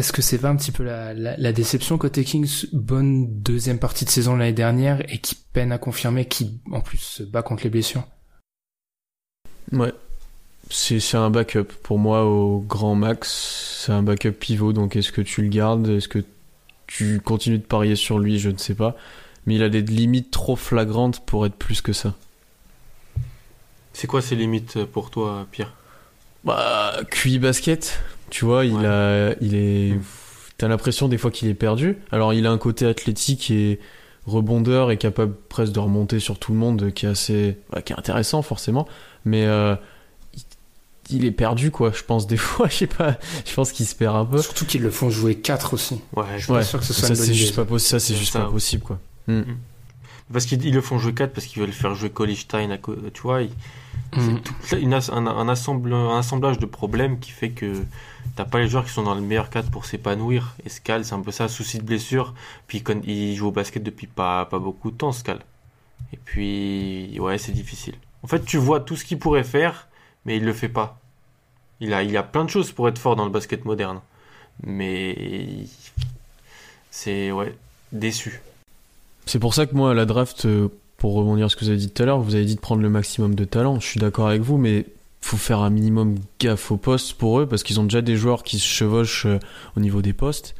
Est-ce que c'est pas un petit peu la, la, la déception côté Kings Bonne deuxième partie de saison l'année dernière et qui peine à confirmer, qui en plus se bat contre les blessures? Ouais. C'est c'est un backup. Pour moi, au grand max, c'est un backup pivot. Donc, est-ce que tu le gardes? Est-ce que tu continues de parier sur lui? Je ne sais pas. Mais il a des limites trop flagrantes pour être plus que ça. C'est quoi ses limites pour toi, Pierre? Bah, QI basket, tu vois, il Ouais. a, il est, t'as l'impression des fois qu'il est perdu. Alors, il a un côté athlétique et rebondeur et capable presque de remonter sur tout le monde, qui est assez, bah, qui est intéressant forcément. Mais euh, il- il est perdu quoi. Je pense des *laughs* fois, je sais pas, je pense qu'il se perd un peu. Surtout qu'ils le font jouer 4 aussi. Ouais, Je suis pas sûr que ce soit ça c'est juste pas possible. Ça c'est juste Ça, pas possible quoi. Parce qu'ils ils le font jouer 4 parce qu'ils veulent faire jouer Kolstein, tu vois. ils- Mhm. c'est une as- un, un assemble- un assemblage de problèmes qui fait que t'as pas les joueurs qui sont dans le meilleur cadre pour s'épanouir. Et Scal, c'est un peu ça, souci de blessure. Puis quand il joue au basket depuis pas, pas beaucoup de temps, Scal. Et puis, ouais, c'est difficile. En fait, tu vois tout ce qu'il pourrait faire, mais il le fait pas. Il a, il a plein de choses pour être fort dans le basket moderne. Mais c'est, ouais, déçu. C'est pour ça que moi, à la draft, euh, pour rebondir sur ce que vous avez dit tout à l'heure, vous avez dit de prendre le maximum de talent. Je suis d'accord avec vous, mais faut faire un minimum gaffe au poste pour eux parce qu'ils ont déjà des joueurs qui se chevauchent euh, au niveau des postes.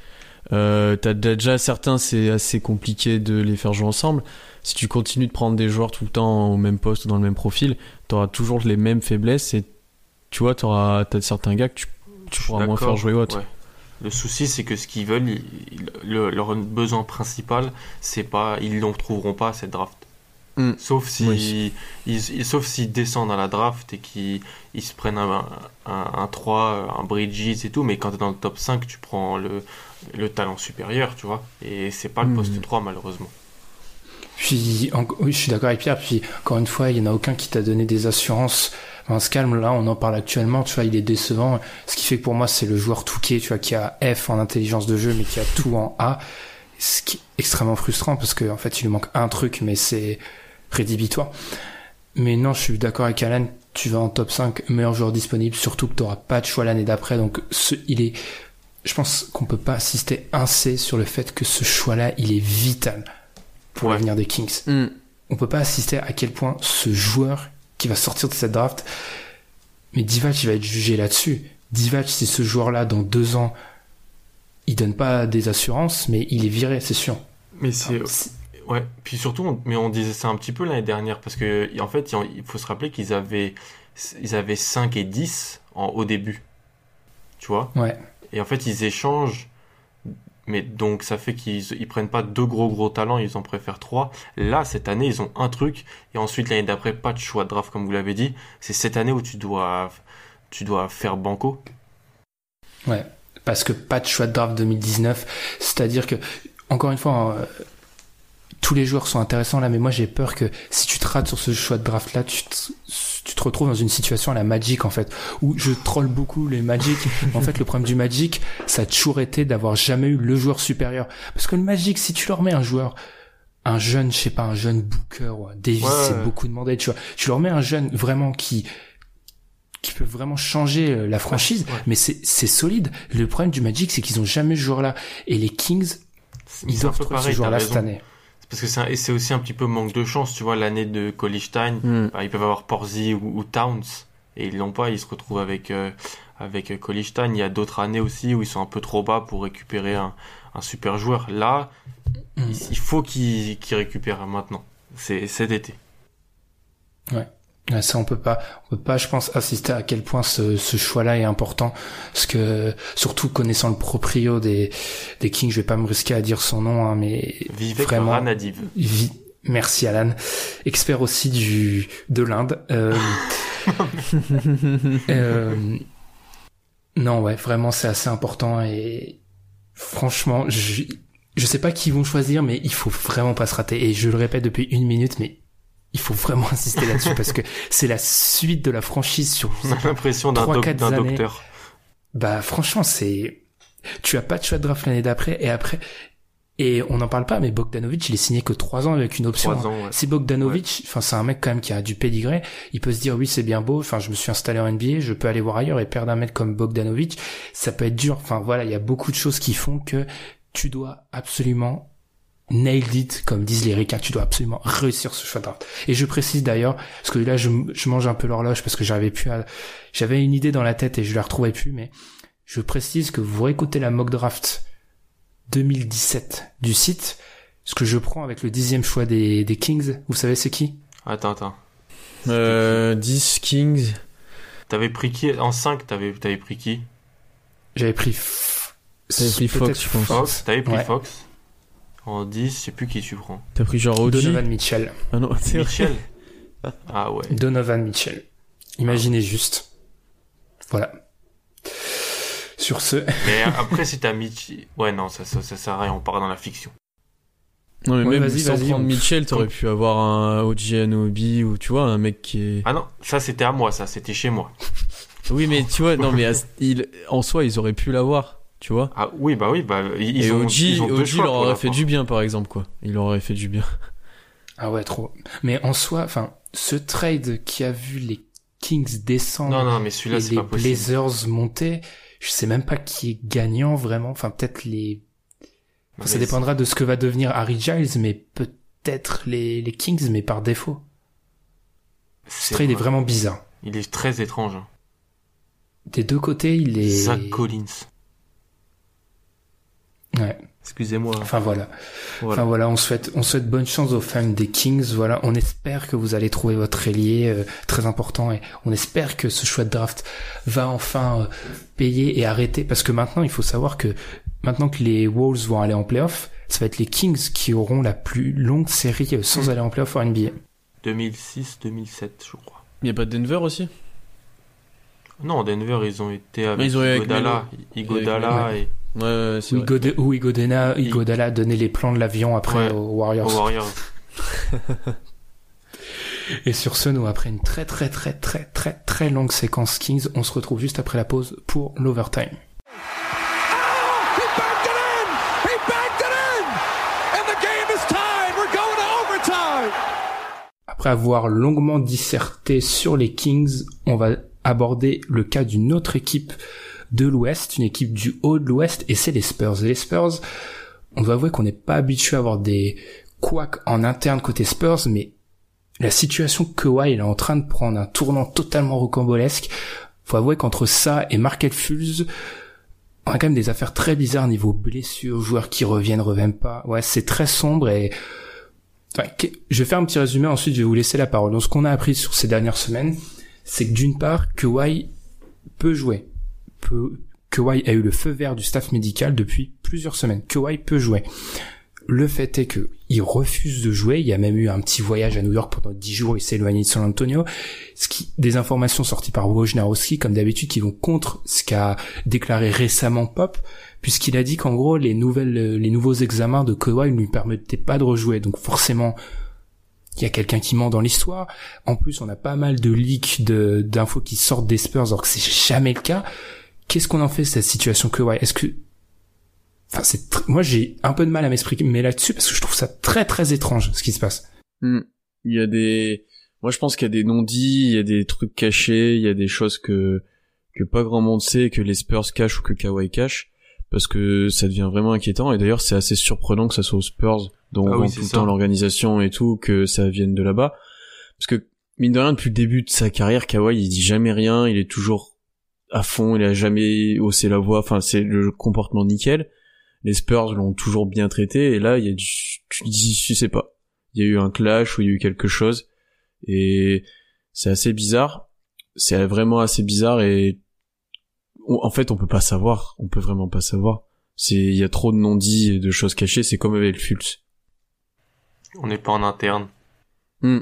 Euh, t'as déjà- certains, c'est assez compliqué de les faire jouer ensemble. Si tu continues de prendre des joueurs tout le temps au même poste ou dans le même profil, t'auras toujours les mêmes faiblesses et tu vois, t'auras, t'as certains gars que tu, pourras moins faire jouer autre. ouais. Le souci, c'est que ce qu'ils veulent, ils- ils- le- leur besoin principal, c'est pas, ils ne trouveront pas à cette draft. Mm. Sauf si, Oui. ils, ils- sauf s'ils descendent à la draft et qu'ils ils se prennent un, un, un 3, un Bridges et tout, mais quand tu es dans le top 5, tu prends le, le talent supérieur, tu vois. Et c'est pas le Mm. poste 3, malheureusement. Puis, en- oui, je suis d'accord avec Pierre. Puis, encore une fois, il y en a aucun qui t'a donné des assurances. Enfin, ce calme là, on en parle actuellement. Tu vois, il est décevant. Ce qui fait que pour moi, c'est le joueur touquet, tu vois, qui a F en intelligence de jeu, mais qui a tout en A. Ce qui est extrêmement frustrant parce qu'en en fait, il lui manque un truc, mais c'est rédhibitoire. Mais non, je suis d'accord avec Alan. Tu vas en top 5, meilleur joueur disponible, surtout que tu n'auras pas de choix l'année d'après. Donc, ce, il est, je pense qu'on peut pas insister un C sur le fait que ce choix-là, il est vital pour Ouais. l'avenir des Kings Mm. on peut pas assister à quel point ce joueur qui va sortir de cette draft, mais Divac il va être jugé là-dessus. Divac, si ce joueur-là dans deux ans, il donne pas des assurances, mais il est viré, c'est sûr. Mais c'est. Ouais, puis surtout, on- mais on disait ça un petit peu l'année dernière, parce que en fait, il il faut se rappeler qu'ils avaient, ils avaient 5 et 10 en, au début. Tu vois? Ouais. Et en fait, ils échangent, mais donc ça fait qu'ils ils prennent pas deux gros gros talents, ils en préfèrent trois. Là, cette année, ils ont un truc, et ensuite l'année d'après, pas de choix de draft, comme vous l'avez dit. C'est cette année où tu dois, tu dois faire banco. Ouais. Parce que pas de choix de draft 2019. C'est-à-dire que, encore une fois, euh, tous les joueurs sont intéressants là, mais moi j'ai peur que si tu te rates sur ce choix de draft là, tu te, tu te retrouves dans une situation à la Magic en fait, où je troll beaucoup les Magic. *laughs* en fait, le problème du Magic, ça a toujours été d'avoir jamais eu le joueur supérieur. Parce que le Magic, si tu leur mets un joueur, un jeune, je sais pas, un jeune Booker ou un Davis, Ouais, c'est ouais. beaucoup demandé, tu vois. Tu leur mets un jeune vraiment qui qui peut vraiment changer euh, la franchise, Ouais. mais c'est c'est solide. Le problème du Magic, c'est qu'ils ont jamais ce joueur-là. Et les Kings, ils doivent trouver pareil, ce joueur-là cette année. Parce que c'est un- et c'est aussi un petit peu manque de chance, tu vois, l'année de Kolstein, Mm. bah, ils peuvent avoir Porzi ou, ou Towns, et ils l'ont pas, ils se retrouvent avec, euh, avec Kolstein. Il y a d'autres années aussi où ils sont un peu trop bas pour récupérer un, un super joueur. Là, Mm. il, il faut qu'ils qu'ils récupèrent maintenant. C'est cet été. Ouais, ça, on peut pas, on peut pas, je pense, assister à quel point ce, ce choix-là est important. Parce que, surtout connaissant le proprio des, des Kings, je vais pas me risquer à dire son nom, hein, mais Vivek vraiment, Ranadiv. vi- merci Alan, expert aussi du, de l'Inde. Euh, *laughs* euh, non, ouais, vraiment, c'est assez important et franchement, je, je sais pas qui vont choisir, mais il faut vraiment pas se rater. Et je le répète depuis une minute, mais il faut vraiment *laughs* insister là-dessus parce que c'est la suite de la franchise sur On a l'impression d'un doc- docteur. bah franchement c'est tu as pas de choix de draft l'année d'après et après et on n'en parle pas mais Bogdanovic il est signé que trois ans avec une option. Trois ans, ouais. Si Bogdanovic, enfin c'est un mec quand même qui a du pédigré, il peut se dire oui c'est bien beau, enfin je me suis installé en NBA, je peux aller voir ailleurs et perdre un mec comme Bogdanovic, ça peut être dur. Enfin voilà, il y a beaucoup de choses qui font que tu dois absolument nailed it, comme disent les ricains, tu dois absolument réussir ce choix de draft. Et je précise d'ailleurs, parce que là je, je mange un peu l'horloge parce que j'arrivais plus à, j'avais une idée dans la tête et je la retrouvais plus, mais je précise que vous réécoutez la mock draft 2017 du site, ce que je prends avec le dixième choix des, des Kings, vous savez c'est qui? Attends, attends. Euh, 10 Kings. T'avais pris qui? En 5, t'avais t'avais pris qui? J'avais pris... F- T'avais pris Fox, je pense. Fox? T'avais pris Ouais. Fox? En 10, je sais plus qui tu prends. T'as pris genre OG Donovan Mitchell. Ah non, c'est vrai. Michel *laughs* Ah ouais. Donovan Mitchell. Imaginez juste. Voilà. Sur ce. *laughs* Mais après, si t'as Mitch, ouais, non, ça, ça, ça sert à rien, on part dans la fiction. Non, mais Ouais, même sans prendre on- Mitchell, t'aurais pu avoir un OG Anobi ou tu vois, un mec qui est. Ah non, ça c'était à moi, ça, c'était chez moi. Oui, mais tu vois, non, mais à- il, en soi, ils auraient pu l'avoir, tu vois. Ah oui, bah oui, bah ils, Et ont, OG, ils ont deux OG choix leur aurait fait du bien, par exemple, quoi. Il leur aurait fait du bien. Ah ouais, trop. Mais en soi, enfin, ce trade qui a vu les Kings descendre Non, non, mais celui-là, et c'est les pas possible. Blazers monter, je sais même pas qui est gagnant vraiment. Enfin, peut-être les. Ça dépendra de ce que va devenir Harry Giles, mais peut-être les, les Kings, mais par défaut. Ce c'est trade est vrai. vraiment bizarre. Il est très étrange. hein. Des deux côtés, il est. Zach Collins. Ouais. Excusez-moi. Enfin voilà. Voilà. Enfin voilà, on souhaite, on souhaite bonne chance aux fans des Kings. Voilà, on espère que vous allez trouver votre ailier euh, très important et on espère que ce choix de draft va enfin euh, payer et arrêter parce que maintenant il faut savoir que maintenant que les Wolves vont aller en playoff, ça va être les Kings qui auront la plus longue série euh, sans Mm. aller en playoff en NBA. 2006-2007, je crois. Il y a pas de Denver aussi? Non, Denver, ils ont été avec ils avec Igodala. Igodala Avec et Ouais, ouais, c'est Où. Igode- où Igodena, Igodala a donné les plans de l'avion après Ouais. aux Warriors. aux Warriors. *laughs* *laughs* Et sur ce, nous, après une très très très très très très longue séquence Kings, on se retrouve juste après la pause pour l'overtime. Overtime! Après avoir longuement disserté sur les Kings, on va aborder le cas d'une autre équipe de l'Ouest, une équipe du haut de l'Ouest, et c'est les Spurs. Et les Spurs, on doit avouer qu'on n'est pas habitué à avoir des couacs en interne côté Spurs, mais la situation Kawhi est en train de prendre un tournant totalement rocambolesque. Faut avouer qu'entre ça et Markel Fultz, on a quand même des affaires très bizarres niveau blessures, joueurs qui reviennent, reviennent pas. Ouais, c'est très sombre et Enfin, je vais faire un petit résumé, ensuite je vais vous laisser la parole. Donc ce qu'on a appris sur ces dernières semaines, c'est que d'une part, Kawhi peut jouer. Peut... A eu le feu vert du staff médical depuis plusieurs semaines. Kawhi peut jouer. Le fait est que il refuse de jouer. Il y a même eu un petit voyage à New York pendant 10 jours. Il s'est éloigné de San Antonio. Ce qui, des informations sorties par Wojnarowski, comme d'habitude, qui vont contre ce qu'a déclaré récemment Pop, puisqu'il a dit qu'en gros, les nouvelles, les nouveaux examens de Kawhi ne lui permettaient pas de rejouer. Donc forcément, il y a quelqu'un qui ment dans l'histoire. En plus, on a pas mal de leaks d'infos qui sortent des Spurs, alors que c'est jamais le cas. Qu'est-ce qu'on en fait de cette situation Kawhi Est-ce que Enfin, c'est tr- moi j'ai un peu de mal à m'exprimer là-dessus parce que je trouve ça très très étrange ce qui se passe. Hmm. Il y a des, moi je pense qu'il y a des non-dits, il y a des trucs cachés, il y a des choses que que pas grand monde sait, que les Spurs cachent ou que Kawhi cache, parce que ça devient vraiment inquiétant. Et d'ailleurs, c'est assez surprenant que ça soit aux Spurs, dont Ah on oui, vend c'est tout le temps l'organisation et tout, que ça vienne de là-bas, parce que mine de rien, depuis le début de sa carrière, Kawhi il dit jamais rien, il est toujours à fond, il a jamais haussé la voix. Enfin, c'est le comportement nickel. Les Spurs l'ont toujours bien traité, et là, il y a du, tu dis, je sais pas il y a eu un clash ou il y a eu quelque chose et c'est assez bizarre c'est vraiment assez bizarre et on- en fait on peut pas savoir on peut vraiment pas savoir c'est il y a trop de non-dits et de choses cachées c'est comme avec le Fultz On n'est pas en interne. Hmm.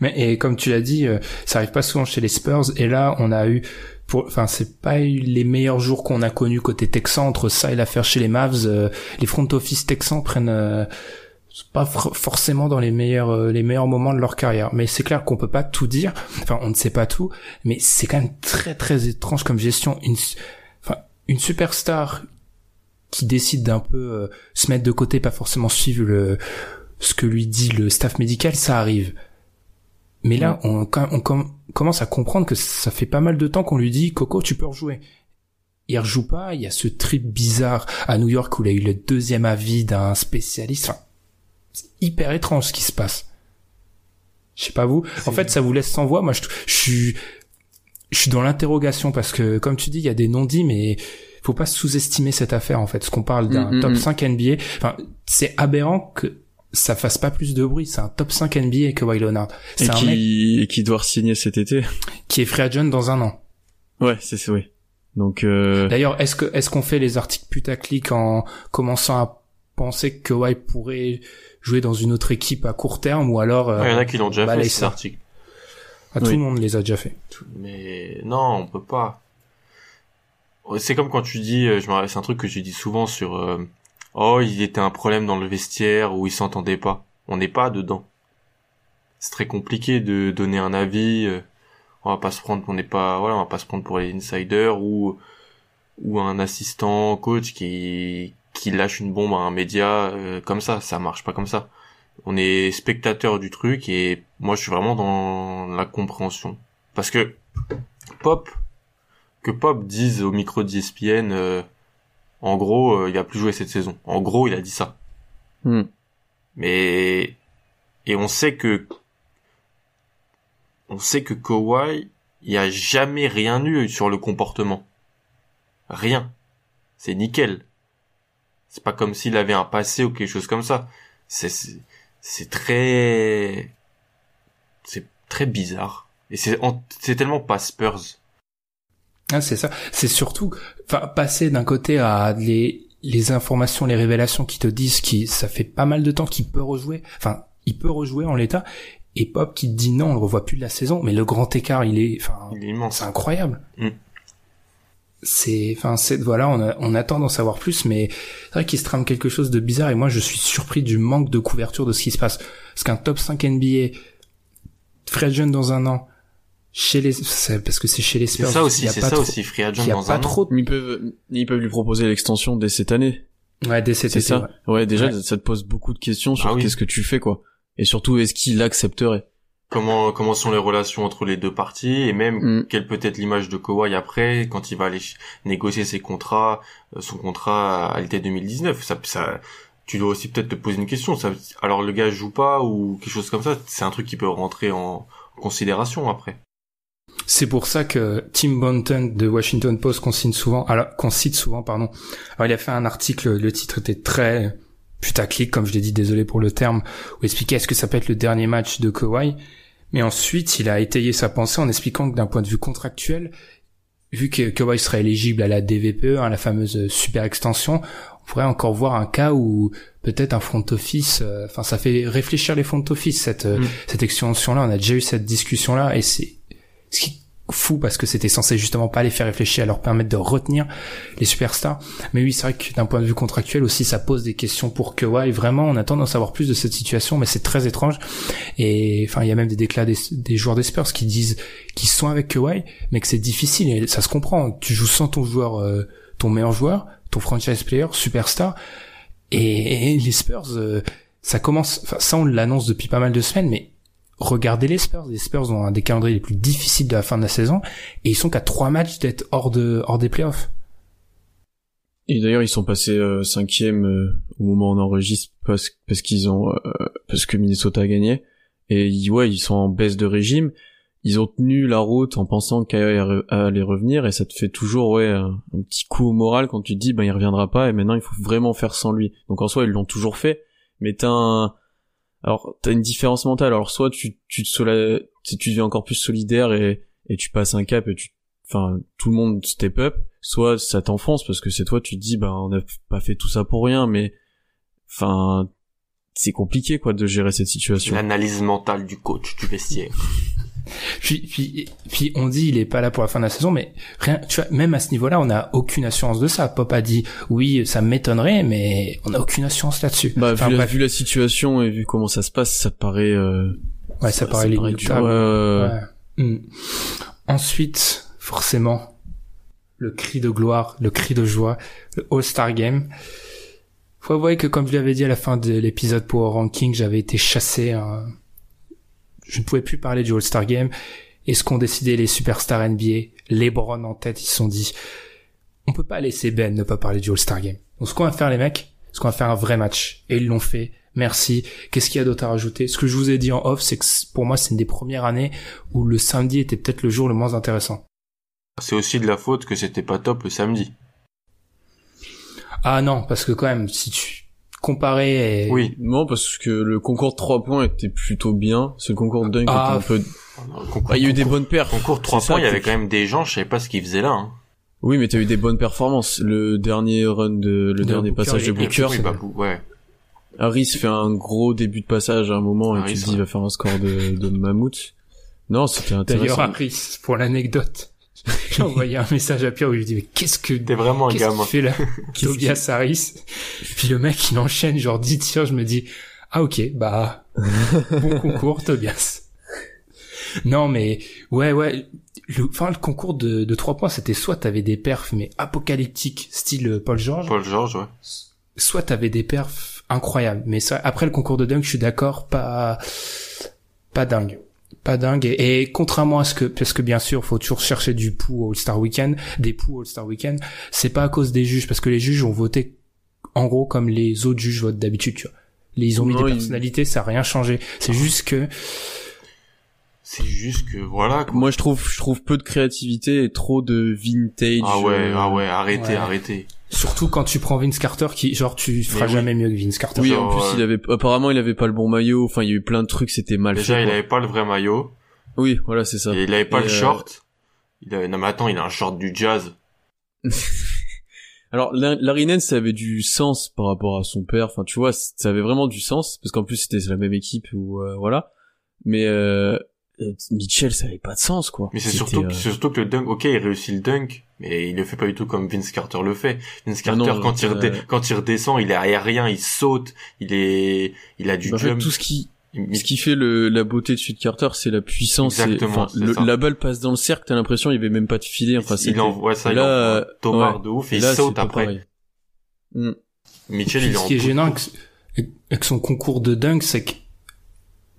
Mais et comme tu l'as dit, euh, ça arrive pas souvent chez les Spurs. Et là, on a eu, enfin, c'est pas les meilleurs jours qu'on a connus côté Texan entre ça et l'affaire chez les Mavs. euh, les front office Texans prennent euh, pas for- forcément dans les meilleurs euh, les meilleurs moments de leur carrière. Mais c'est clair qu'on peut pas tout dire. Enfin, on ne sait pas tout. Mais c'est quand même très très étrange comme gestion. Une, enfin, une superstar qui décide d'un peu euh, se mettre de côté, pas forcément suivre le ce que lui dit le staff médical, ça arrive. Mais là, on, com- on com- commence à comprendre que ça fait pas mal de temps qu'on lui dit Coco, tu peux rejouer. Il rejoue pas. Il y a ce trip bizarre à New York où il a eu le deuxième avis d'un spécialiste. Enfin, c'est hyper étrange ce qui se passe. Je sais pas vous. En fait, ça vous laisse sans voix. Moi, je, je suis, je suis dans l'interrogation parce que, comme tu dis, il y a des non-dits, mais faut pas sous-estimer cette affaire en fait. Ce qu'on parle d'un Mm, mm, top mm. 5 NBA. Enfin, c'est aberrant que ça fasse pas plus de bruit. C'est un top 5 NBA que Kawhi Leonard. et C'est un mec qui et qui doit signer cet été qui est free agent dans un an. ouais c'est c'est oui donc euh, D'ailleurs, est-ce que est-ce qu'on fait les articles putaclic en commençant à penser que Kawhi pourrait jouer dans une autre équipe à court terme ou alors euh, Ah, Il y en a qui l'ont déjà fait, ces articles. À tout le monde les a déjà fait. Mais non, on peut pas. C'est comme quand tu dis, euh, je me c'est un truc que tu dis souvent sur, euh, oh, il était un problème dans le vestiaire où ils s'entendaient pas. On n'est pas dedans. C'est très compliqué de donner un avis. euh, On va pas se prendre, on n'est pas, voilà, on va pas se prendre pour les insiders ou ou un assistant coach qui qui lâche une bombe à un média euh, comme ça. Ça marche pas comme ça. On est spectateur du truc et moi je suis vraiment dans la compréhension parce que Pop que Pop dise au micro d'ESPN euh, en gros euh, il a plus joué cette saison. En gros il a dit ça. Hmm. Mais et on sait que on sait que Kawhi, il y a jamais rien eu sur le comportement. Rien. C'est nickel. C'est pas comme s'il avait un passé ou quelque chose comme ça. C'est c'est- très c'est très bizarre. Et c'est c'est tellement pas Spurs. Ah, c'est ça. C'est surtout, enfin, passer d'un côté à les, les informations, les révélations qui te disent qui, ça fait pas mal de temps qu'il peut rejouer. Enfin, il peut rejouer en l'état. Et Pop qui te dit non, on le revoit plus de la saison. Mais le grand écart, il est, enfin, Il est immense. c'est incroyable. Mm. C'est, enfin, c'est, voilà, on, a- on attend d'en savoir plus, mais c'est vrai qu'il se trame quelque chose de bizarre et moi je suis surpris du manque de couverture de ce qui se passe. Parce qu'un top 5 NBA, Fred Jeune dans un an, chez les, c'est parce que c'est chez les C'est Spurs. ça il aussi, c'est ça trop- aussi Free Agent Il y a dans pas un trop Ils peuvent, ils peuvent lui proposer l'extension dès cette année. Ouais, dès cet C'est été, ça. ouais. Ouais, déjà, Ouais. ça te pose beaucoup de questions sur Ah oui. qu'est-ce que tu fais, quoi. Et surtout, est-ce qu'il accepterait? Comment comment sont les relations entre les deux parties? Et même Mm. quelle peut être l'image de Kawhi après quand il va aller négocier ses contrats euh, son contrat à l'été 2019 ça ça tu dois aussi peut-être te poser une question ça alors le gars joue pas ou quelque chose comme ça c'est un truc qui peut rentrer en considération après C'est pour ça que Tim Bonton de Washington Post qu'on signe souvent, alors qu'on cite souvent, pardon. Alors il a fait un article, le titre était très putaclic, comme je l'ai dit, désolé pour le terme, où il expliquait est-ce que ça peut être le dernier match de Kawhi. Mais ensuite, il a étayé sa pensée en expliquant que d'un point de vue contractuel, vu que Kawhi serait éligible à la DVPE, hein, la fameuse super extension, on pourrait encore voir un cas où peut-être un front office, euh, enfin ça fait réfléchir les front office cette euh, Mm. cette extension-là. On a déjà eu cette discussion-là et c'est ce qui est fou parce que c'était censé justement pas les faire réfléchir, à leur permettre de retenir les superstars. Mais oui, c'est vrai que d'un point de vue contractuel aussi, ça pose des questions pour Kawhi. Vraiment, on attend d'en savoir plus de cette situation, mais c'est très étrange. Et enfin, il y a même des déclats des, joueurs des Spurs qui disent qu'ils sont avec Kawhi, mais que c'est difficile et ça se comprend. Tu joues sans ton joueur, euh, ton meilleur joueur, ton franchise player, superstar, et, et les Spurs, euh, ça commence. Enfin, ça on l'annonce depuis pas mal de semaines, mais regardez les Spurs. Les Spurs ont un des calendriers les plus difficiles de la fin de la saison et ils sont qu'à trois matchs d'être hors de hors des playoffs. Et d'ailleurs, ils sont passés euh, cinquième euh, au moment où on enregistre parce, parce qu'ils ont euh, parce que Minnesota a gagné. Et ouais, ils sont en baisse de régime. Ils ont tenu la route en pensant qu'elle allait revenir et ça te fait toujours ouais un, petit coup au moral quand tu te dis ben il reviendra pas et maintenant il faut vraiment faire sans lui. Donc en soi ils l'ont toujours fait, mais t'as alors t'as une différence mentale. Alors soit tu tu te sola... tu deviens encore plus solidaire et et tu passes un cap et tu enfin tout le monde step up soit ça t'enfonce parce que c'est toi tu te dis bah on n'a pas fait tout ça pour rien mais enfin c'est compliqué quoi de gérer cette situation l'analyse mentale du coach du vestiaire Puis, puis, puis on dit il est pas là pour la fin de la saison, mais rien, tu vois, même à ce niveau-là, on n'a aucune assurance de ça. Pop a dit oui, ça m'étonnerait, mais on n'a aucune assurance là-dessus. bah Enfin, vu, la, bref. vu la situation et vu comment ça se passe ça paraît euh, ouais, ça, paraît ouais, ouais. Ouais. Hmm. Ensuite, forcément, le cri de gloire, le cri de joie, le All-Star Game. Faut avouer que comme je l'avais dit à la fin de l'épisode pour Ranking, j'avais été chassé. hein. Je ne pouvais plus parler du All-Star Game. Et ce qu'ont décidé les superstars NBA, LeBron en tête, ils se sont dit, on peut pas laisser Ben ne pas parler du All-Star Game. Donc ce qu'on va faire les mecs, c'est qu'on va faire un vrai match. Et ils l'ont fait. Merci. Qu'est-ce qu'il y a d'autre à rajouter? Ce que je vous ai dit en off, c'est que pour moi, c'est une des premières années où le samedi était peut-être le jour le moins intéressant. c'est aussi de la faute que c'était pas top le samedi Ah non, parce que quand même, si tu comparais... et- oui non parce que le concours de 3 points était plutôt bien ce concours de dunk Ah, était un peu Le concours, Bah, il y a eu des bonnes perfs concours 3 C'est ça points il y avait quand même des gens je savais pas ce qu'ils faisaient là hein. oui mais t'as eu des bonnes performances le dernier run de le De dernier Booker passage de Booker oui, bah, bou- ouais Harris fait un gros début de passage à un moment et tu te dis ouais. il va faire un score de, de mammouth. Non, c'était D'ailleurs, intéressant. Harris, pour l'anecdote, *laughs* j'ai envoyé un message à Pierre où je lui dis, mais qu'est-ce que, T'es vraiment un gamin. fait là? *laughs* Tobias Harris. Puis le mec, il enchaîne genre 10 tirs, je me dis, ah ok, bah, *laughs* bon concours, Tobias. Non, mais, ouais, ouais, le, enfin, le concours de, de 3 points, c'était soit t'avais des perfs, mais apocalyptiques, style euh, Paul George, Paul George, ouais. soit t'avais des perfs incroyables. Mais ça, après le concours de dunk, je suis d'accord, pas, pas dingue. Pas dingue. Et, et contrairement à ce que, parce que bien sûr, faut toujours chercher du pouls au All-Star Weekend, des pouls au All-Star Weekend, c'est pas à cause des juges, parce que les juges ont voté, en gros, comme les autres juges votent d'habitude, tu vois. Les- Ils ont mis Non, des ils- personnalités, ça a rien changé. C'est juste que, C'est juste que, voilà, quoi. Moi, je trouve, je trouve peu de créativité et trop de vintage. Ah ouais, euh, ah ouais, arrêtez, ouais. arrêtez. Surtout quand tu prends Vince Carter, qui, genre, tu feras oui. jamais mieux que Vince Carter. Oui, Genre, en plus, euh, il avait, apparemment, il avait pas le bon maillot. Enfin, il y a eu plein de trucs, c'était mal Déjà, fait. il quoi. avait pas le vrai maillot. Oui, voilà, c'est ça. Et il avait pas Et, le euh, short. Il avait... Non mais attends, il a un short du jazz. *laughs* Alors, La- Larry Nance, ça avait du sens par rapport à son père. Enfin, tu vois, ça avait vraiment du sens parce qu'en plus, c'était la même équipe ou euh, voilà. Mais euh, euh, Mitchell, ça avait pas de sens, quoi. Mais c'est surtout, euh, c'est surtout que le dunk, ok, il réussit le dunk, mais il le fait pas du tout comme Vince Carter le fait. Vince Carter, non, quand, il euh, redé- quand il redescend, il est aérien, il saute, il est, il a du en fait, jump. tout ce qui, ce qui fait le, la beauté de Sud Carter, c'est la puissance. et- Exactement, enfin, c'est le- ça. la balle passe dans le cercle, t'as l'impression il y avait même pas de filet. Enfin, il envoie ça, et il là, envoie ouais. de ouf et Et il là, saute après. Mm. Mitchell, il est ce en qui est gênant avec, avec son concours de dunk, c'est que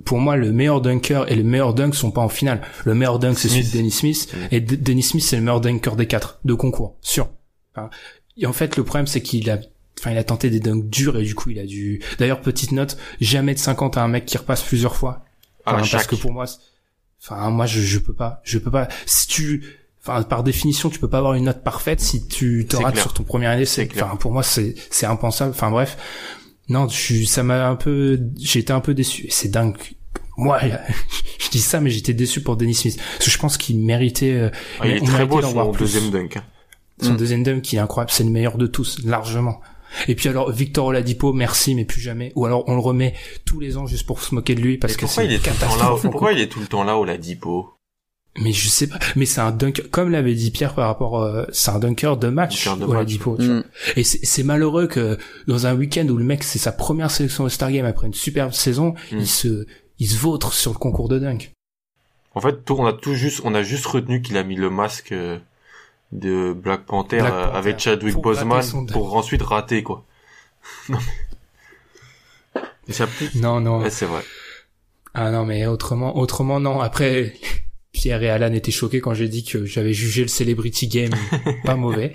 pour moi, le meilleur dunker et le meilleur dunk sont pas en finale. Le meilleur dunk, c'est celui de. Dennis Smith. Mm. Et Dennis Smith, c'est le meilleur dunker des quatre de concours, sûr. Enfin, et en fait, le problème, c'est qu'il a, enfin, il a tenté des dunks durs et du coup, il a dû. D'ailleurs, petite note, jamais de 50 à un mec qui repasse plusieurs fois. la Enfin, parce que pour moi, enfin, moi, je, je peux pas, je peux pas. Si tu, enfin, par définition, tu peux pas avoir une note parfaite si tu te rates clair. sur ton premier année. C'est C'est, clair. enfin, pour moi, c'est, c'est impensable. Enfin, bref. Non, je suis, ça m'a un peu, j'ai été un peu déçu. C'est dingue. Moi, *laughs* je dis ça, mais j'étais déçu pour Dennis Smith. Parce que je pense qu'il méritait, euh, Ah, il est très beau son plus. deuxième dunk. hein. Son Mm. deuxième dunk qui est incroyable. C'est le meilleur de tous, largement. Et puis alors, Victor Oladipo, merci, mais plus jamais. Ou alors, on le remet tous les ans juste pour se moquer de lui parce Mais que pourquoi c'est il est une tout le temps là catastrophe. en Pourquoi il est tout le temps là au Ladipo Mais je sais pas. Mais c'est un dunker, comme l'avait dit Pierre par rapport, euh, c'est un dunker de match. Dunker de match. Tu vois. Mm. Et c'est c'est malheureux que dans un week-end où le mec c'est sa première sélection au Star Game après une superbe saison, Mm. il se, il se vautre sur le concours de dunk. En fait, tout, on a tout juste, on a juste retenu qu'il a mis le masque euh, de Black Panther, Black euh, Panther. avec Chadwick Pour Boseman son dunk. pour ensuite rater quoi. *laughs* non mais. Plus- Non, non. Ouais, c'est vrai. Ah non, mais autrement, autrement non. Après, Pierre et Alan étaient choqués quand j'ai dit que j'avais jugé le Celebrity Game *laughs* pas mauvais.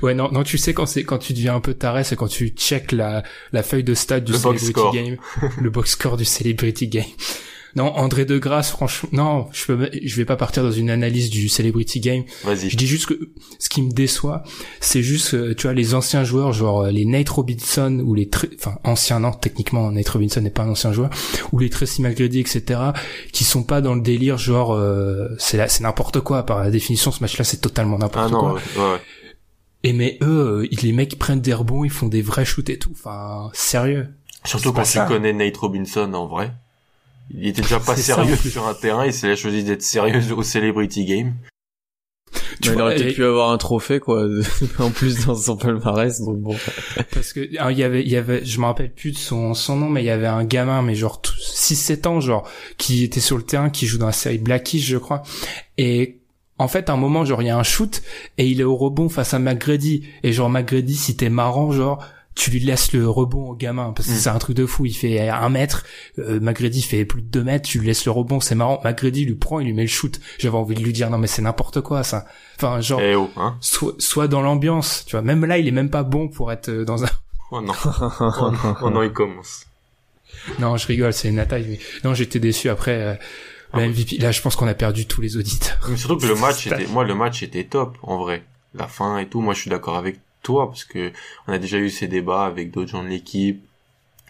Ouais, non, non, tu sais quand c'est quand tu deviens un peu taré, c'est quand tu check la la feuille de stade du Le Celebrity. Game, le box score du Celebrity Game. Non, André de Grasse, franchement, non, je peux, je vais pas partir dans une analyse du Celebrity Game. Vas-y. Je dis juste que ce qui me déçoit, c'est juste, euh, tu vois, les anciens joueurs, genre euh, les Nate Robinson ou les, enfin anciens non, techniquement Nate Robinson n'est pas un ancien joueur, ou les Tracy McGrady, etc., qui sont pas dans le délire, genre euh, c'est là, c'est n'importe quoi. Par la définition, ce match-là, c'est totalement Ah n'importe non, quoi. ouais, ouais, ouais. Et mais eux, euh, ils- les mecs prennent des rebonds, ils font des vrais shoots et tout. Enfin, sérieux. Surtout quand tu connais Nate Robinson en vrai. Il était déjà pas ça, sérieux sur un terrain, et il a choisi d'être sérieux au Celebrity Game. Tu Bah, il vois, aurait et- peut-être pu avoir un trophée, quoi, *laughs* en plus dans son palmarès, donc bon. Parce que il y avait il y avait je me rappelle plus de son son nom mais il y avait un gamin mais genre 6 7 ans genre qui était sur le terrain qui joue dans la série Blackish je crois et en fait à un moment genre il y a un shoot et il est au rebond face à McGrady et genre McGrady si t'es marrant genre tu lui laisses le rebond au gamin parce que Mm. c'est un truc de fou il fait un mètre euh, McGrady fait plus de deux mètres tu lui laisses le rebond c'est marrant McGrady lui prend il lui met le shoot j'avais envie de lui dire non mais c'est n'importe quoi ça enfin genre Eh oh, hein. soit, soit dans l'ambiance tu vois même là il est même pas bon pour être euh, dans un Oh *laughs* non. Oh non, oh non, il commence. Non, je rigole, c'est une attaque. Mais... Non, j'étais déçu après. euh, Ah. MVP, là, je pense qu'on a perdu tous les auditeurs. Mais surtout que le *laughs* match était, moi, le match était top, en vrai. La fin et tout, moi, je suis d'accord avec toi, parce que on a déjà eu ces débats avec d'autres gens de l'équipe.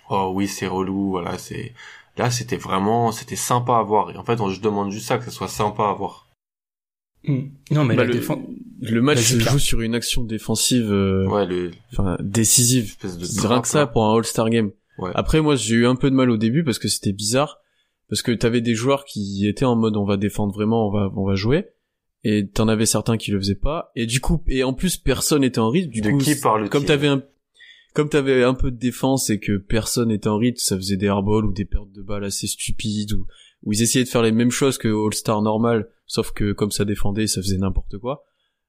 Oh oui, c'est relou, voilà, c'est, là, c'était vraiment, c'était sympa à voir. Et en fait, on, je demande juste ça, que ce soit sympa à voir. Non, mais Bah, la le, défense. le match se joue sur une action défensive, euh, Ouais, le, enfin, décisive. de C'est rien que ça pour un All-Star Game. Ouais. Après, moi, j'ai eu un peu de mal au début parce que c'était bizarre. parce que t'avais des joueurs qui étaient en mode on va défendre vraiment, on va on va jouer, et t'en avais certains qui le faisaient pas, et du coup et en plus personne était en rythme. Du De coup, qui parle comme t'avais un comme t'avais un peu de défense et que personne était en rythme, ça faisait des airballs ou des pertes de balles assez stupides ou où ils essayaient de faire les mêmes choses que All-Star normal, sauf que comme ça défendait, ça faisait n'importe quoi.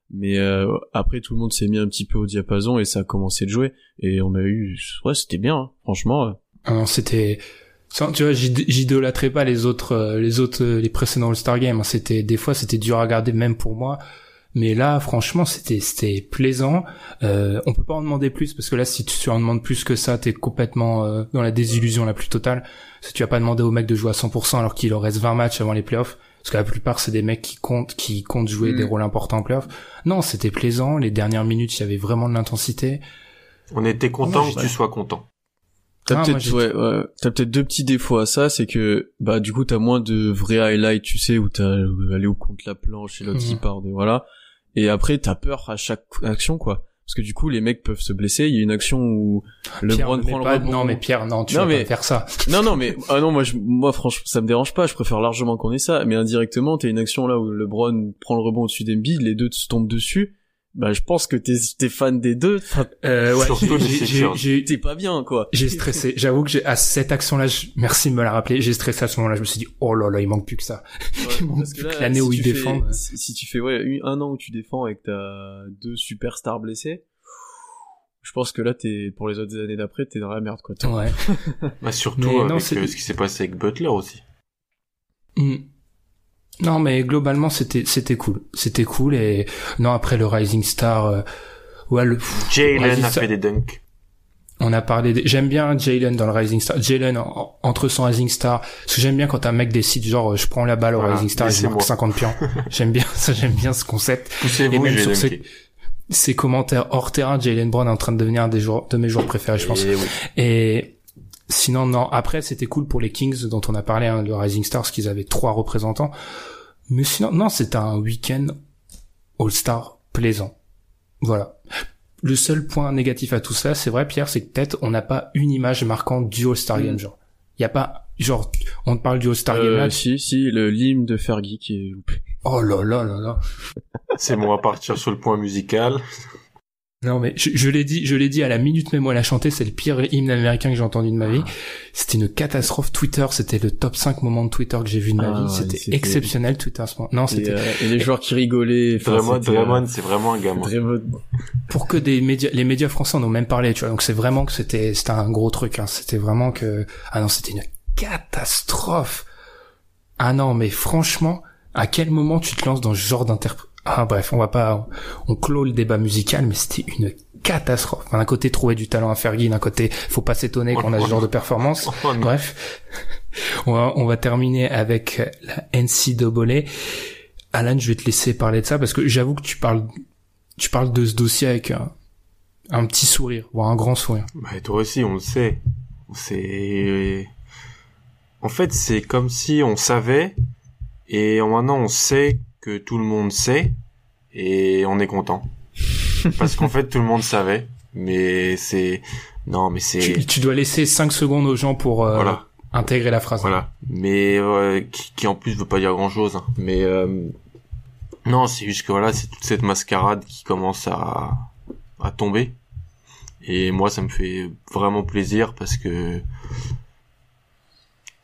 Mais euh, après, tout le monde s'est mis un petit peu au diapason et ça a commencé de jouer. Et on a eu, ouais, c'était bien, hein. franchement. euh. Ah non, c'était, sans- tu vois, j'id- j'idolâtrais pas les autres, euh, les autres, euh, les précédents All-Star Games. hein. C'était, des fois, c'était dur à regarder même pour moi. Mais là, franchement, c'était, c'était plaisant. Euh, on peut pas en demander plus parce que là, si tu en demandes plus que ça, t'es complètement euh, dans la désillusion la plus totale. Si tu vas pas demander au mec de jouer à 100% alors qu'il en reste 20 matchs avant les playoffs. Parce que la plupart, c'est des mecs qui comptent, qui comptent jouer Mm. des rôles importants en playoffs. Non, c'était plaisant. Les dernières minutes, il y avait vraiment de l'intensité. On était content que tu sois content. T'as Ah, moi, peut-être, j'ai- ouais, ouais, t'as peut-être deux petits défauts à ça, c'est que, bah, du coup, t'as moins de vrais highlights, tu sais, où t'as euh, allé au contre la planche et l'autre qui Mhm. part de, voilà. Et après, t'as peur à chaque action, quoi. Parce que du coup, les mecs peuvent se blesser. Il y a une action où Pierre, LeBron ne prend le pas- rebond. Non, mais Pierre, non, tu Non, vas mais- pas faire ça. Non, non, mais ah non, moi, je, moi, franchement, ça me dérange pas. Je préfère largement qu'on ait ça. Mais indirectement, t'as une action là où LeBron prend le rebond au-dessus d'Embiid, les deux se tombent dessus. Bah, je pense que t'es, t'es fan des deux. Euh, ouais, *laughs* t'es pas bien, quoi. j'ai stressé. J'avoue que j'ai à cette action-là, je- merci de me la rappeler. J'ai stressé à ce moment-là. Je me suis dit, oh là là, il manque plus que ça. *laughs* Il manque parce plus que l'année où fais- défendent. Si, si tu fais ouais un an où tu défends que t'as deux superstars blessés, je pense que là t'es pour les autres années d'après t'es dans la merde quoi. Ouais. *laughs* Bah, surtout Mais avec c'est- euh, ce qui s'est passé avec Butler aussi. Hmm. Non, mais globalement, c'était c'était cool. C'était cool et non après le Rising Star. euh, Ouais, le. Jalen a Star- fait des dunks. On a parlé. des- J'aime bien Jalen dans le Rising Star. Jalen en- entre son Rising Star. Parce que j'aime bien quand un mec décide genre je prends la balle au Voilà, Rising Star et je marque laissez-moi. 50 pions. *laughs* j'aime bien ça. J'aime bien ce concept. Et même sur ces commentaires hors terrain, Jalen Brown est en train de devenir un des joueurs, de mes joueurs préférés, je pense. Et oui. Et sinon, non, après, c'était cool pour les Kings dont on a parlé, hein, le Rising Stars, qu'ils avaient trois représentants. Mais sinon, non, c'était un week-end All-Star plaisant. Voilà. Le seul point négatif à tout ça, c'est vrai, Pierre, c'est que peut-être on n'a pas une image marquante du All-Star Game, genre. Il y a pas, genre, on te parle du All-Star Game Euh, là. si si le l'hymne de Fergie qui est loupé. Oh là là là là. C'est bon, on va partir sur le point musical. Non mais je, je l'ai dit, je l'ai dit à la minute même où elle a chanté, c'est le pire hymne américain que j'ai entendu de ma vie. C'était une catastrophe. Twitter, c'était le top 5 moments de Twitter que j'ai vu de ma Ah vie. c'était exceptionnel Twitter à ce moment. Non, Et, c'était euh, et les joueurs qui rigolaient. Draymond, euh, Draymond, c'est vraiment un gamin. Draymond. pour que des médias, les médias français en ont même parlé, tu vois. Donc c'est vraiment que c'était, c'était un gros truc. Hein. C'était vraiment que, ah non, c'était une catastrophe. Ah non, mais franchement, à quel moment tu te lances dans ce genre d'interprétation Ah bref, on va pas, on clôt le débat musical, mais c'était une catastrophe. Enfin, d'un côté, trouver du talent à Fergie, d'un côté, faut pas s'étonner qu'on a ce genre de performance. Bref, on va, on va terminer avec la NCAA. Alan, je vais te laisser parler de ça parce que j'avoue que tu parles, tu parles de ce dossier avec un, un petit sourire, voire un grand sourire. Bah, toi aussi, on le sait. C'est... En fait, c'est comme si on savait, et maintenant on sait que tout le monde sait, et on est content. Parce qu'en fait, tout le monde savait, mais c'est... Non, mais c'est... Tu, tu dois laisser 5 secondes aux gens pour euh, Voilà. intégrer la phrase. Voilà. Mais euh, qui, qui en plus veut pas dire grand chose. Mais euh, non, c'est juste que voilà, c'est toute cette mascarade qui commence à, à tomber. Et moi, ça me fait vraiment plaisir parce que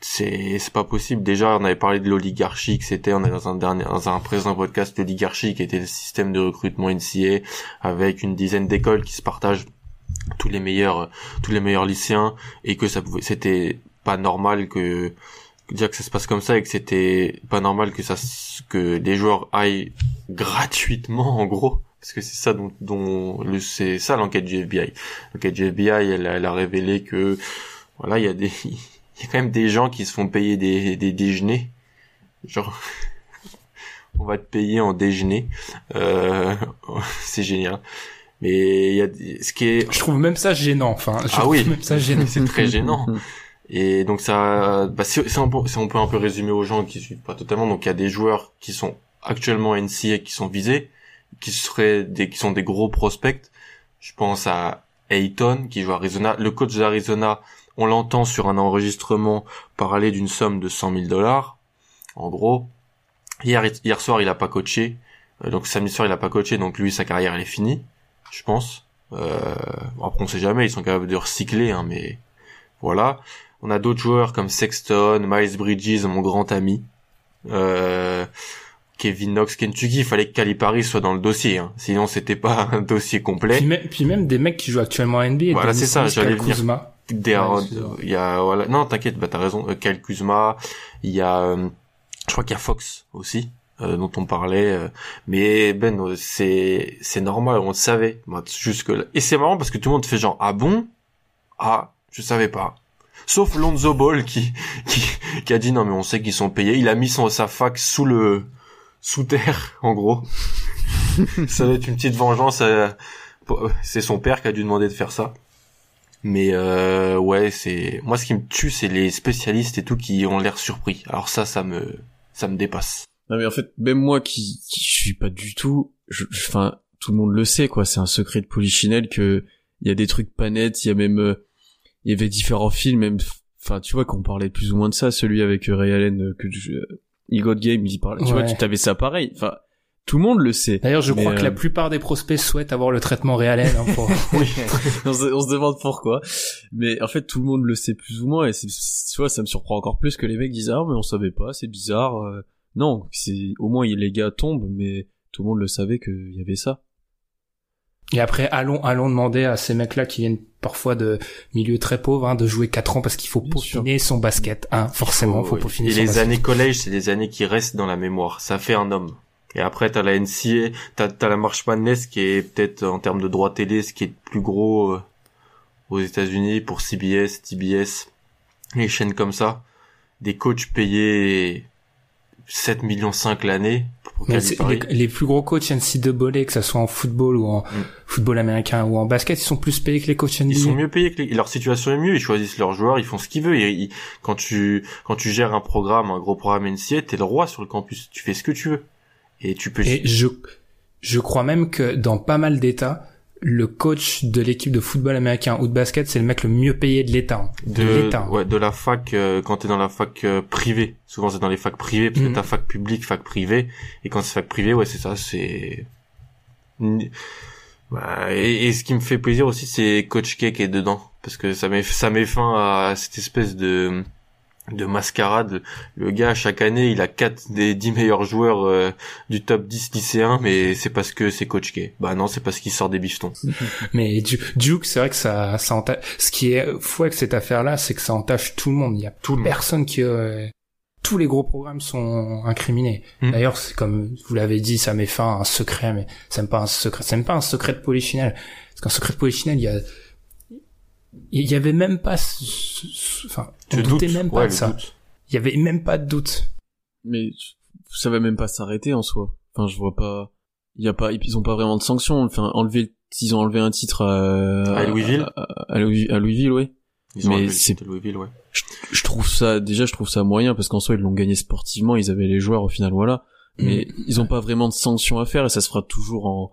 c'est c'est pas possible. Déjà, on avait parlé de l'oligarchie que c'était. On est dans un dernier, dans un précédent podcast, l'oligarchie qui était le système de recrutement NCA avec une dizaine d'écoles qui se partagent tous les meilleurs tous les meilleurs lycéens et que ça pouvait c'était pas normal que dire que ça se passe comme ça et que c'était pas normal que ça que des joueurs aillent gratuitement en gros parce que c'est ça dont, dont c'est ça l'enquête du FBI l'enquête du FBI elle, elle a révélé que voilà il y a des il y a quand même des gens qui se font payer des des déjeuners genre *laughs* on va te payer en déjeuner euh, *laughs* c'est génial mais il y a ce qui est Je trouve même ça gênant. Enfin, je Ah trouve oui. même ça gênant. c'est très gênant. Et donc ça, bah, si, si on, peut, si on peut un peu résumer aux gens qui suivent pas totalement, donc il y a des joueurs qui sont actuellement NCA qui sont visés, qui seraient des, qui sont des gros prospects. Je pense à Ayton qui joue à Arizona. Le coach d'Arizona on l'entend sur un enregistrement parler d'une somme de 100 000 dollars. En gros, hier, hier soir, il a pas coaché. Euh, donc samedi soir, il a pas coaché. Donc lui, sa carrière, est finie, je pense. Euh, après, on sait jamais. Ils sont capables de recycler, hein, mais voilà. On a d'autres joueurs comme Sexton, Miles Bridges, mon grand ami. Euh, Kevin Knox, Kentucky, il fallait que Calipari soit dans le dossier, hein. sinon c'était pas *laughs* un dossier complet. Puis, même, puis même des mecs qui jouent actuellement à NBA. Voilà, c'est ça, j'allais venir. Kuzma. Des, Ouais, il y a voilà, non t'inquiète, bah t'as raison. Euh, Kyle Kuzma, il y a, euh, je crois qu'il y a Fox aussi. euh, dont on parlait euh, mais Ben euh, c'est c'est normal on le savait moi jusque là et c'est marrant parce que tout le monde fait genre ah bon? Ah je savais pas sauf Lonzo Ball qui *laughs* qui qui a dit non mais on sait qu'ils sont payés il a mis son sa fac sous le sous terre en gros. *laughs* Ça va être une petite vengeance euh, c'est son père qui a dû demander de faire ça. Mais euh, ouais c'est moi ce qui me tue c'est les spécialistes et tout qui ont l'air surpris. Alors ça ça me ça me dépasse. Non mais en fait, même moi qui, qui je suis pas du tout, je- enfin tout le monde le sait quoi, c'est un secret de Polichinelle que il y a des trucs pas nets, il y a même euh, il y avait différents films même enfin tu vois qu'on parlait plus ou moins de ça, celui avec euh, Ray Allen que je, euh, He Got Game, il parlait, tu vois, tu t'avais ça pareil. Enfin tout le monde le sait. D'ailleurs, je crois que la euh, plupart des prospects souhaitent avoir le traitement réel. Hein, pour... *laughs* oui *laughs* on, se, on se demande pourquoi. Mais en fait, tout le monde le sait plus ou moins, et tu vois, ça me surprend encore plus que les mecs disent, ah, mais on savait pas, c'est bizarre. euh. Non, c'est, au moins, les gars tombent, mais tout le monde le savait qu'il y avait ça. Et après, allons, allons demander à ces mecs-là qui viennent parfois de milieux très pauvres hein, de jouer 4 ans parce qu'il faut Bien peaufiner son basket. Hein, forcément, faut oui. peaufiner et son les basket. années collège c'est des années qui restent dans la mémoire ça fait un homme et après t'as la NCA t'as t'as la March Madness qui est peut-être en termes de droit télé ce qui est le plus gros euh, aux États-Unis pour CBS TBS les chaînes comme ça des coachs payés 7 millions 5 l'année les, les plus gros coachs NCAA, que ça soit en football ou en Mm. football américain ou en basket, ils sont plus payés que les coachs NBA. Ils sont mieux payés que les... leur situation est mieux, ils choisissent leurs joueurs, ils font ce qu'ils veulent. Ils- ils- Quand tu quand tu gères un programme, un gros programme NCA, t'es le roi sur le campus, tu fais ce que tu veux. Et tu peux Et je, je crois même que dans pas mal d'États, le coach de l'équipe de football américain ou de basket, c'est le mec le mieux payé de l'État. De, de l'État. ouais, de la fac euh, quand t'es dans la fac euh, privée. Souvent c'est dans les facs privées parce que t'as fac publique, fac privée et quand c'est fac privée, ouais, c'est ça, c'est Bah, et, et ce qui me fait plaisir aussi, c'est Coach K qui est dedans, parce que ça met ça met fin à cette espèce de de mascarade. Le gars, chaque année, il a quatre des dix meilleurs joueurs euh, du top 10 lycéens, mais c'est parce que c'est Coach K. Bah non, c'est parce qu'il sort des bifetons. *laughs* Mais Du- Duke, c'est vrai que ça, ça enta- Ce qui est fou avec cette affaire-là, c'est que ça entache tout le monde. Il y a Tout le monde. personne qui, euh, tous les gros programmes sont incriminés. Mm. D'ailleurs, c'est comme vous l'avez dit, ça met fin à un secret, mais c'est même pas un secret, c'est même pas un secret de polichinelle. Parce qu'un secret de polichinelle, il y a, il y avait même pas, ce- ce- ce- enfin, on doute. même pas Ouais, de ça. doute. Il y avait même pas de doute. Mais ça va même pas s'arrêter en soi. Enfin, je vois pas. Il y a pas. Ils ont pas vraiment de sanctions. Enfin, enlever. S'ils ont enlevé un titre à, À Louisville à, à Louis- à Louisville, ouais. Ils ont Mais c'est- Louisville, ouais. Je trouve ça. Déjà, je trouve ça moyen parce qu'en soi, ils l'ont gagné sportivement. Ils avaient les joueurs au final, voilà. Mais ils ont pas vraiment de sanctions à faire et ça se fera toujours en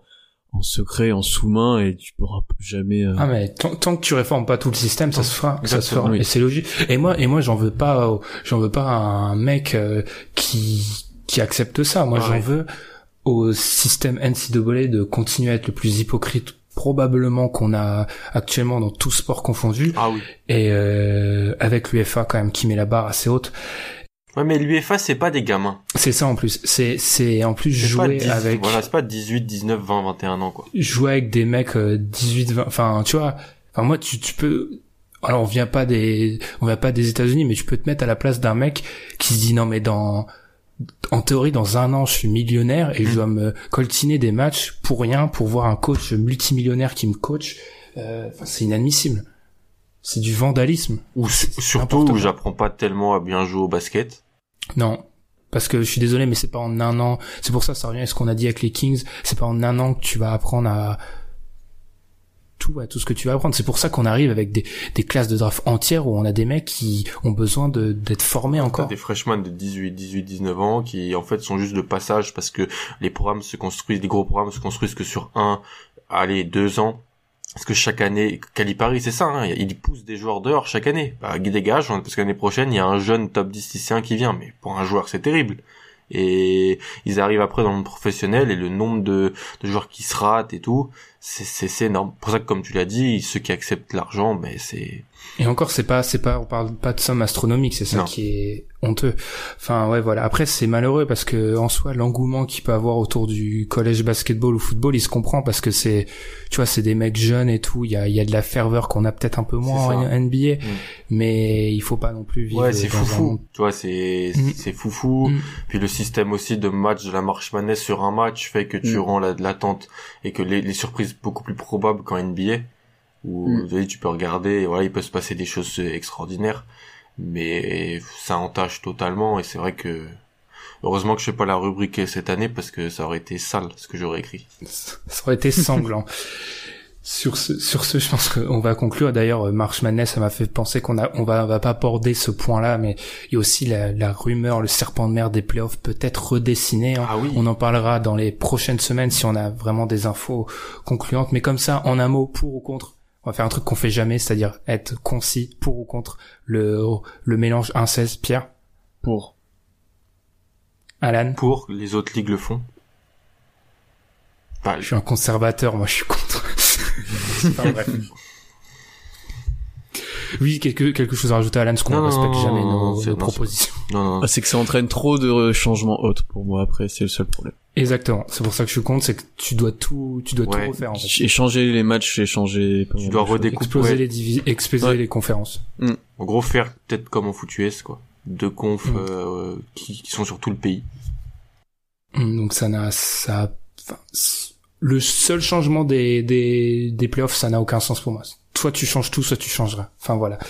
en secret, en sous-main et tu pourras jamais. euh, Ah mais tant, tant que tu réformes pas tout le système, ça se fera, ça se fera. oui. Et c'est logique. Et moi, et moi, j'en veux pas, j'en veux pas à un mec euh, qui qui accepte ça. Moi, Ah j'en ouais. veux au système NCAA de continuer à être le plus hypocrite probablement qu'on a actuellement dans tout sport confondu Ah oui. et euh, avec l'UFA quand même qui met la barre assez haute. Ouais, mais l'UEFA, c'est pas des gamins. C'est ça en plus. C'est c'est en plus jouer 10, avec voilà, c'est pas 18, 19, 20, 21 ans, quoi. jouer avec des mecs euh, 18 20 enfin tu vois enfin moi tu tu peux alors on vient pas des on vient pas des États-Unis mais tu peux te mettre à la place d'un mec qui se dit non mais dans en théorie dans un an je suis millionnaire et je Mm. dois me coltiner des matchs pour rien pour voir un coach multimillionnaire qui me coach Euh, c'est inadmissible c'est du vandalisme Ou surtout où j'apprends pas tellement à bien jouer au basket. Non. Parce que je suis désolé, mais c'est pas en un an. C'est pour ça, ça revient à ce qu'on a dit avec les Kings. C'est pas en un an que tu vas apprendre à tout, à tout ce que tu vas apprendre. C'est pour ça qu'on arrive avec des, classes de draft entières où on a des mecs qui ont besoin d'être formés encore. des freshmen de 18, 18, 19 ans qui en fait sont juste de passage parce que les programmes se construisent, les gros programmes se construisent que sur un, allez, deux ans. Parce que chaque année, Calipari, c'est ça, hein, il pousse des joueurs dehors chaque année. Bah, dégage, parce que l'année prochaine, il y a un jeune top 10 lycéen qui vient. Mais pour un joueur, c'est terrible. Et ils arrivent après dans le professionnel et le nombre de joueurs qui se ratent et tout, c'est énorme. Pour ça que, comme tu l'as dit, ceux qui acceptent l'argent, mais c'est et encore, c'est pas, c'est pas, on parle pas de somme astronomique, c'est ça qui est honteux. Enfin, ouais, voilà. Après, c'est malheureux parce que, en soi, l'engouement qu'il peut avoir autour du collège basketball ou football, il se comprend parce que c'est, tu vois, c'est des mecs jeunes et tout. Il y a, il y a de la ferveur qu'on a peut-être un peu moins en NBA, mm. mais il faut pas non plus vivre. Ouais, c'est foufou. Tu vois, c'est, mm. c'est foufou. Mm. Puis le système aussi de match de la marche manesse sur un match fait que tu rends l'attente et que les, les surprises beaucoup plus probables qu'en NBA où mm. tu peux regarder, et voilà, il peut se passer des choses extraordinaires, mais ça entache totalement, et c'est vrai que heureusement que je sais pas la rubriquer cette année parce que ça aurait été sale ce que j'aurais écrit. Ça aurait été sanglant. *laughs* sur ce, sur ce, je pense qu'on va conclure. D'ailleurs, March Madness, ça m'a fait penser qu'on a, on va, va pas aborder ce point-là, mais il y a aussi la, la rumeur, le serpent de mer des playoffs peut-être redessiné. Hein. Ah oui. On en parlera dans les prochaines semaines si on a vraiment des infos concluantes. Mais comme ça, en un mot, pour ou contre, on va faire un truc qu'on fait jamais, c'est-à-dire être concis pour ou contre le, le mélange 1-16. Pierre Pour. Alan Pour, les autres ligues le font. je suis un conservateur, moi je suis contre. Oui, quelque, quelque chose à rajouter à Alan, parce qu'on ne respecte jamais nos, propositions. Non, ah, c'est que ça entraîne trop de changements autres pour moi après, c'est le seul problème. Exactement. C'est pour ça que je suis contre, c'est que tu dois tout, tu dois tout refaire, en fait. Échanger les matchs, échanger... Tu dois redécouper. Exploser les exploser les conférences. Mm. En gros, faire peut-être comme en foot US, quoi. Deux confs, mm. euh, qui, qui, sont sur tout le pays. Mm, donc ça n'a, ça, enfin, le seul changement des, des, des playoffs, ça n'a aucun sens pour moi. Soit tu changes tout, soit tu changeras. Enfin voilà.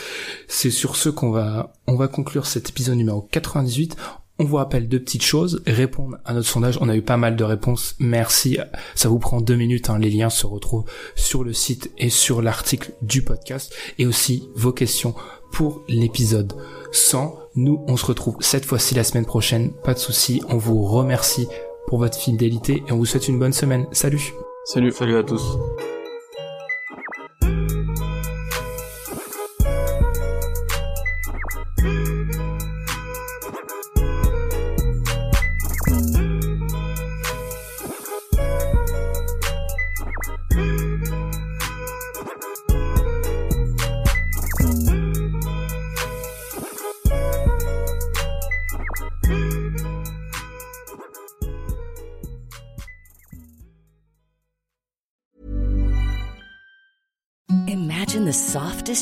C'est sur ce qu'on va, on va conclure cet épisode numéro 98. On vous rappelle deux petites choses. Répondre à notre sondage. On a eu pas mal de réponses. Merci. Ça vous prend deux minutes. Hein. Les liens se retrouvent sur le site et sur l'article du podcast. Et aussi vos questions pour l'épisode 100. Nous, on se retrouve cette fois-ci la semaine prochaine. Pas de souci. On vous remercie pour votre fidélité et on vous souhaite une bonne semaine. Salut. Salut. Salut à tous this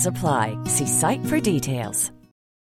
apply. See site for details.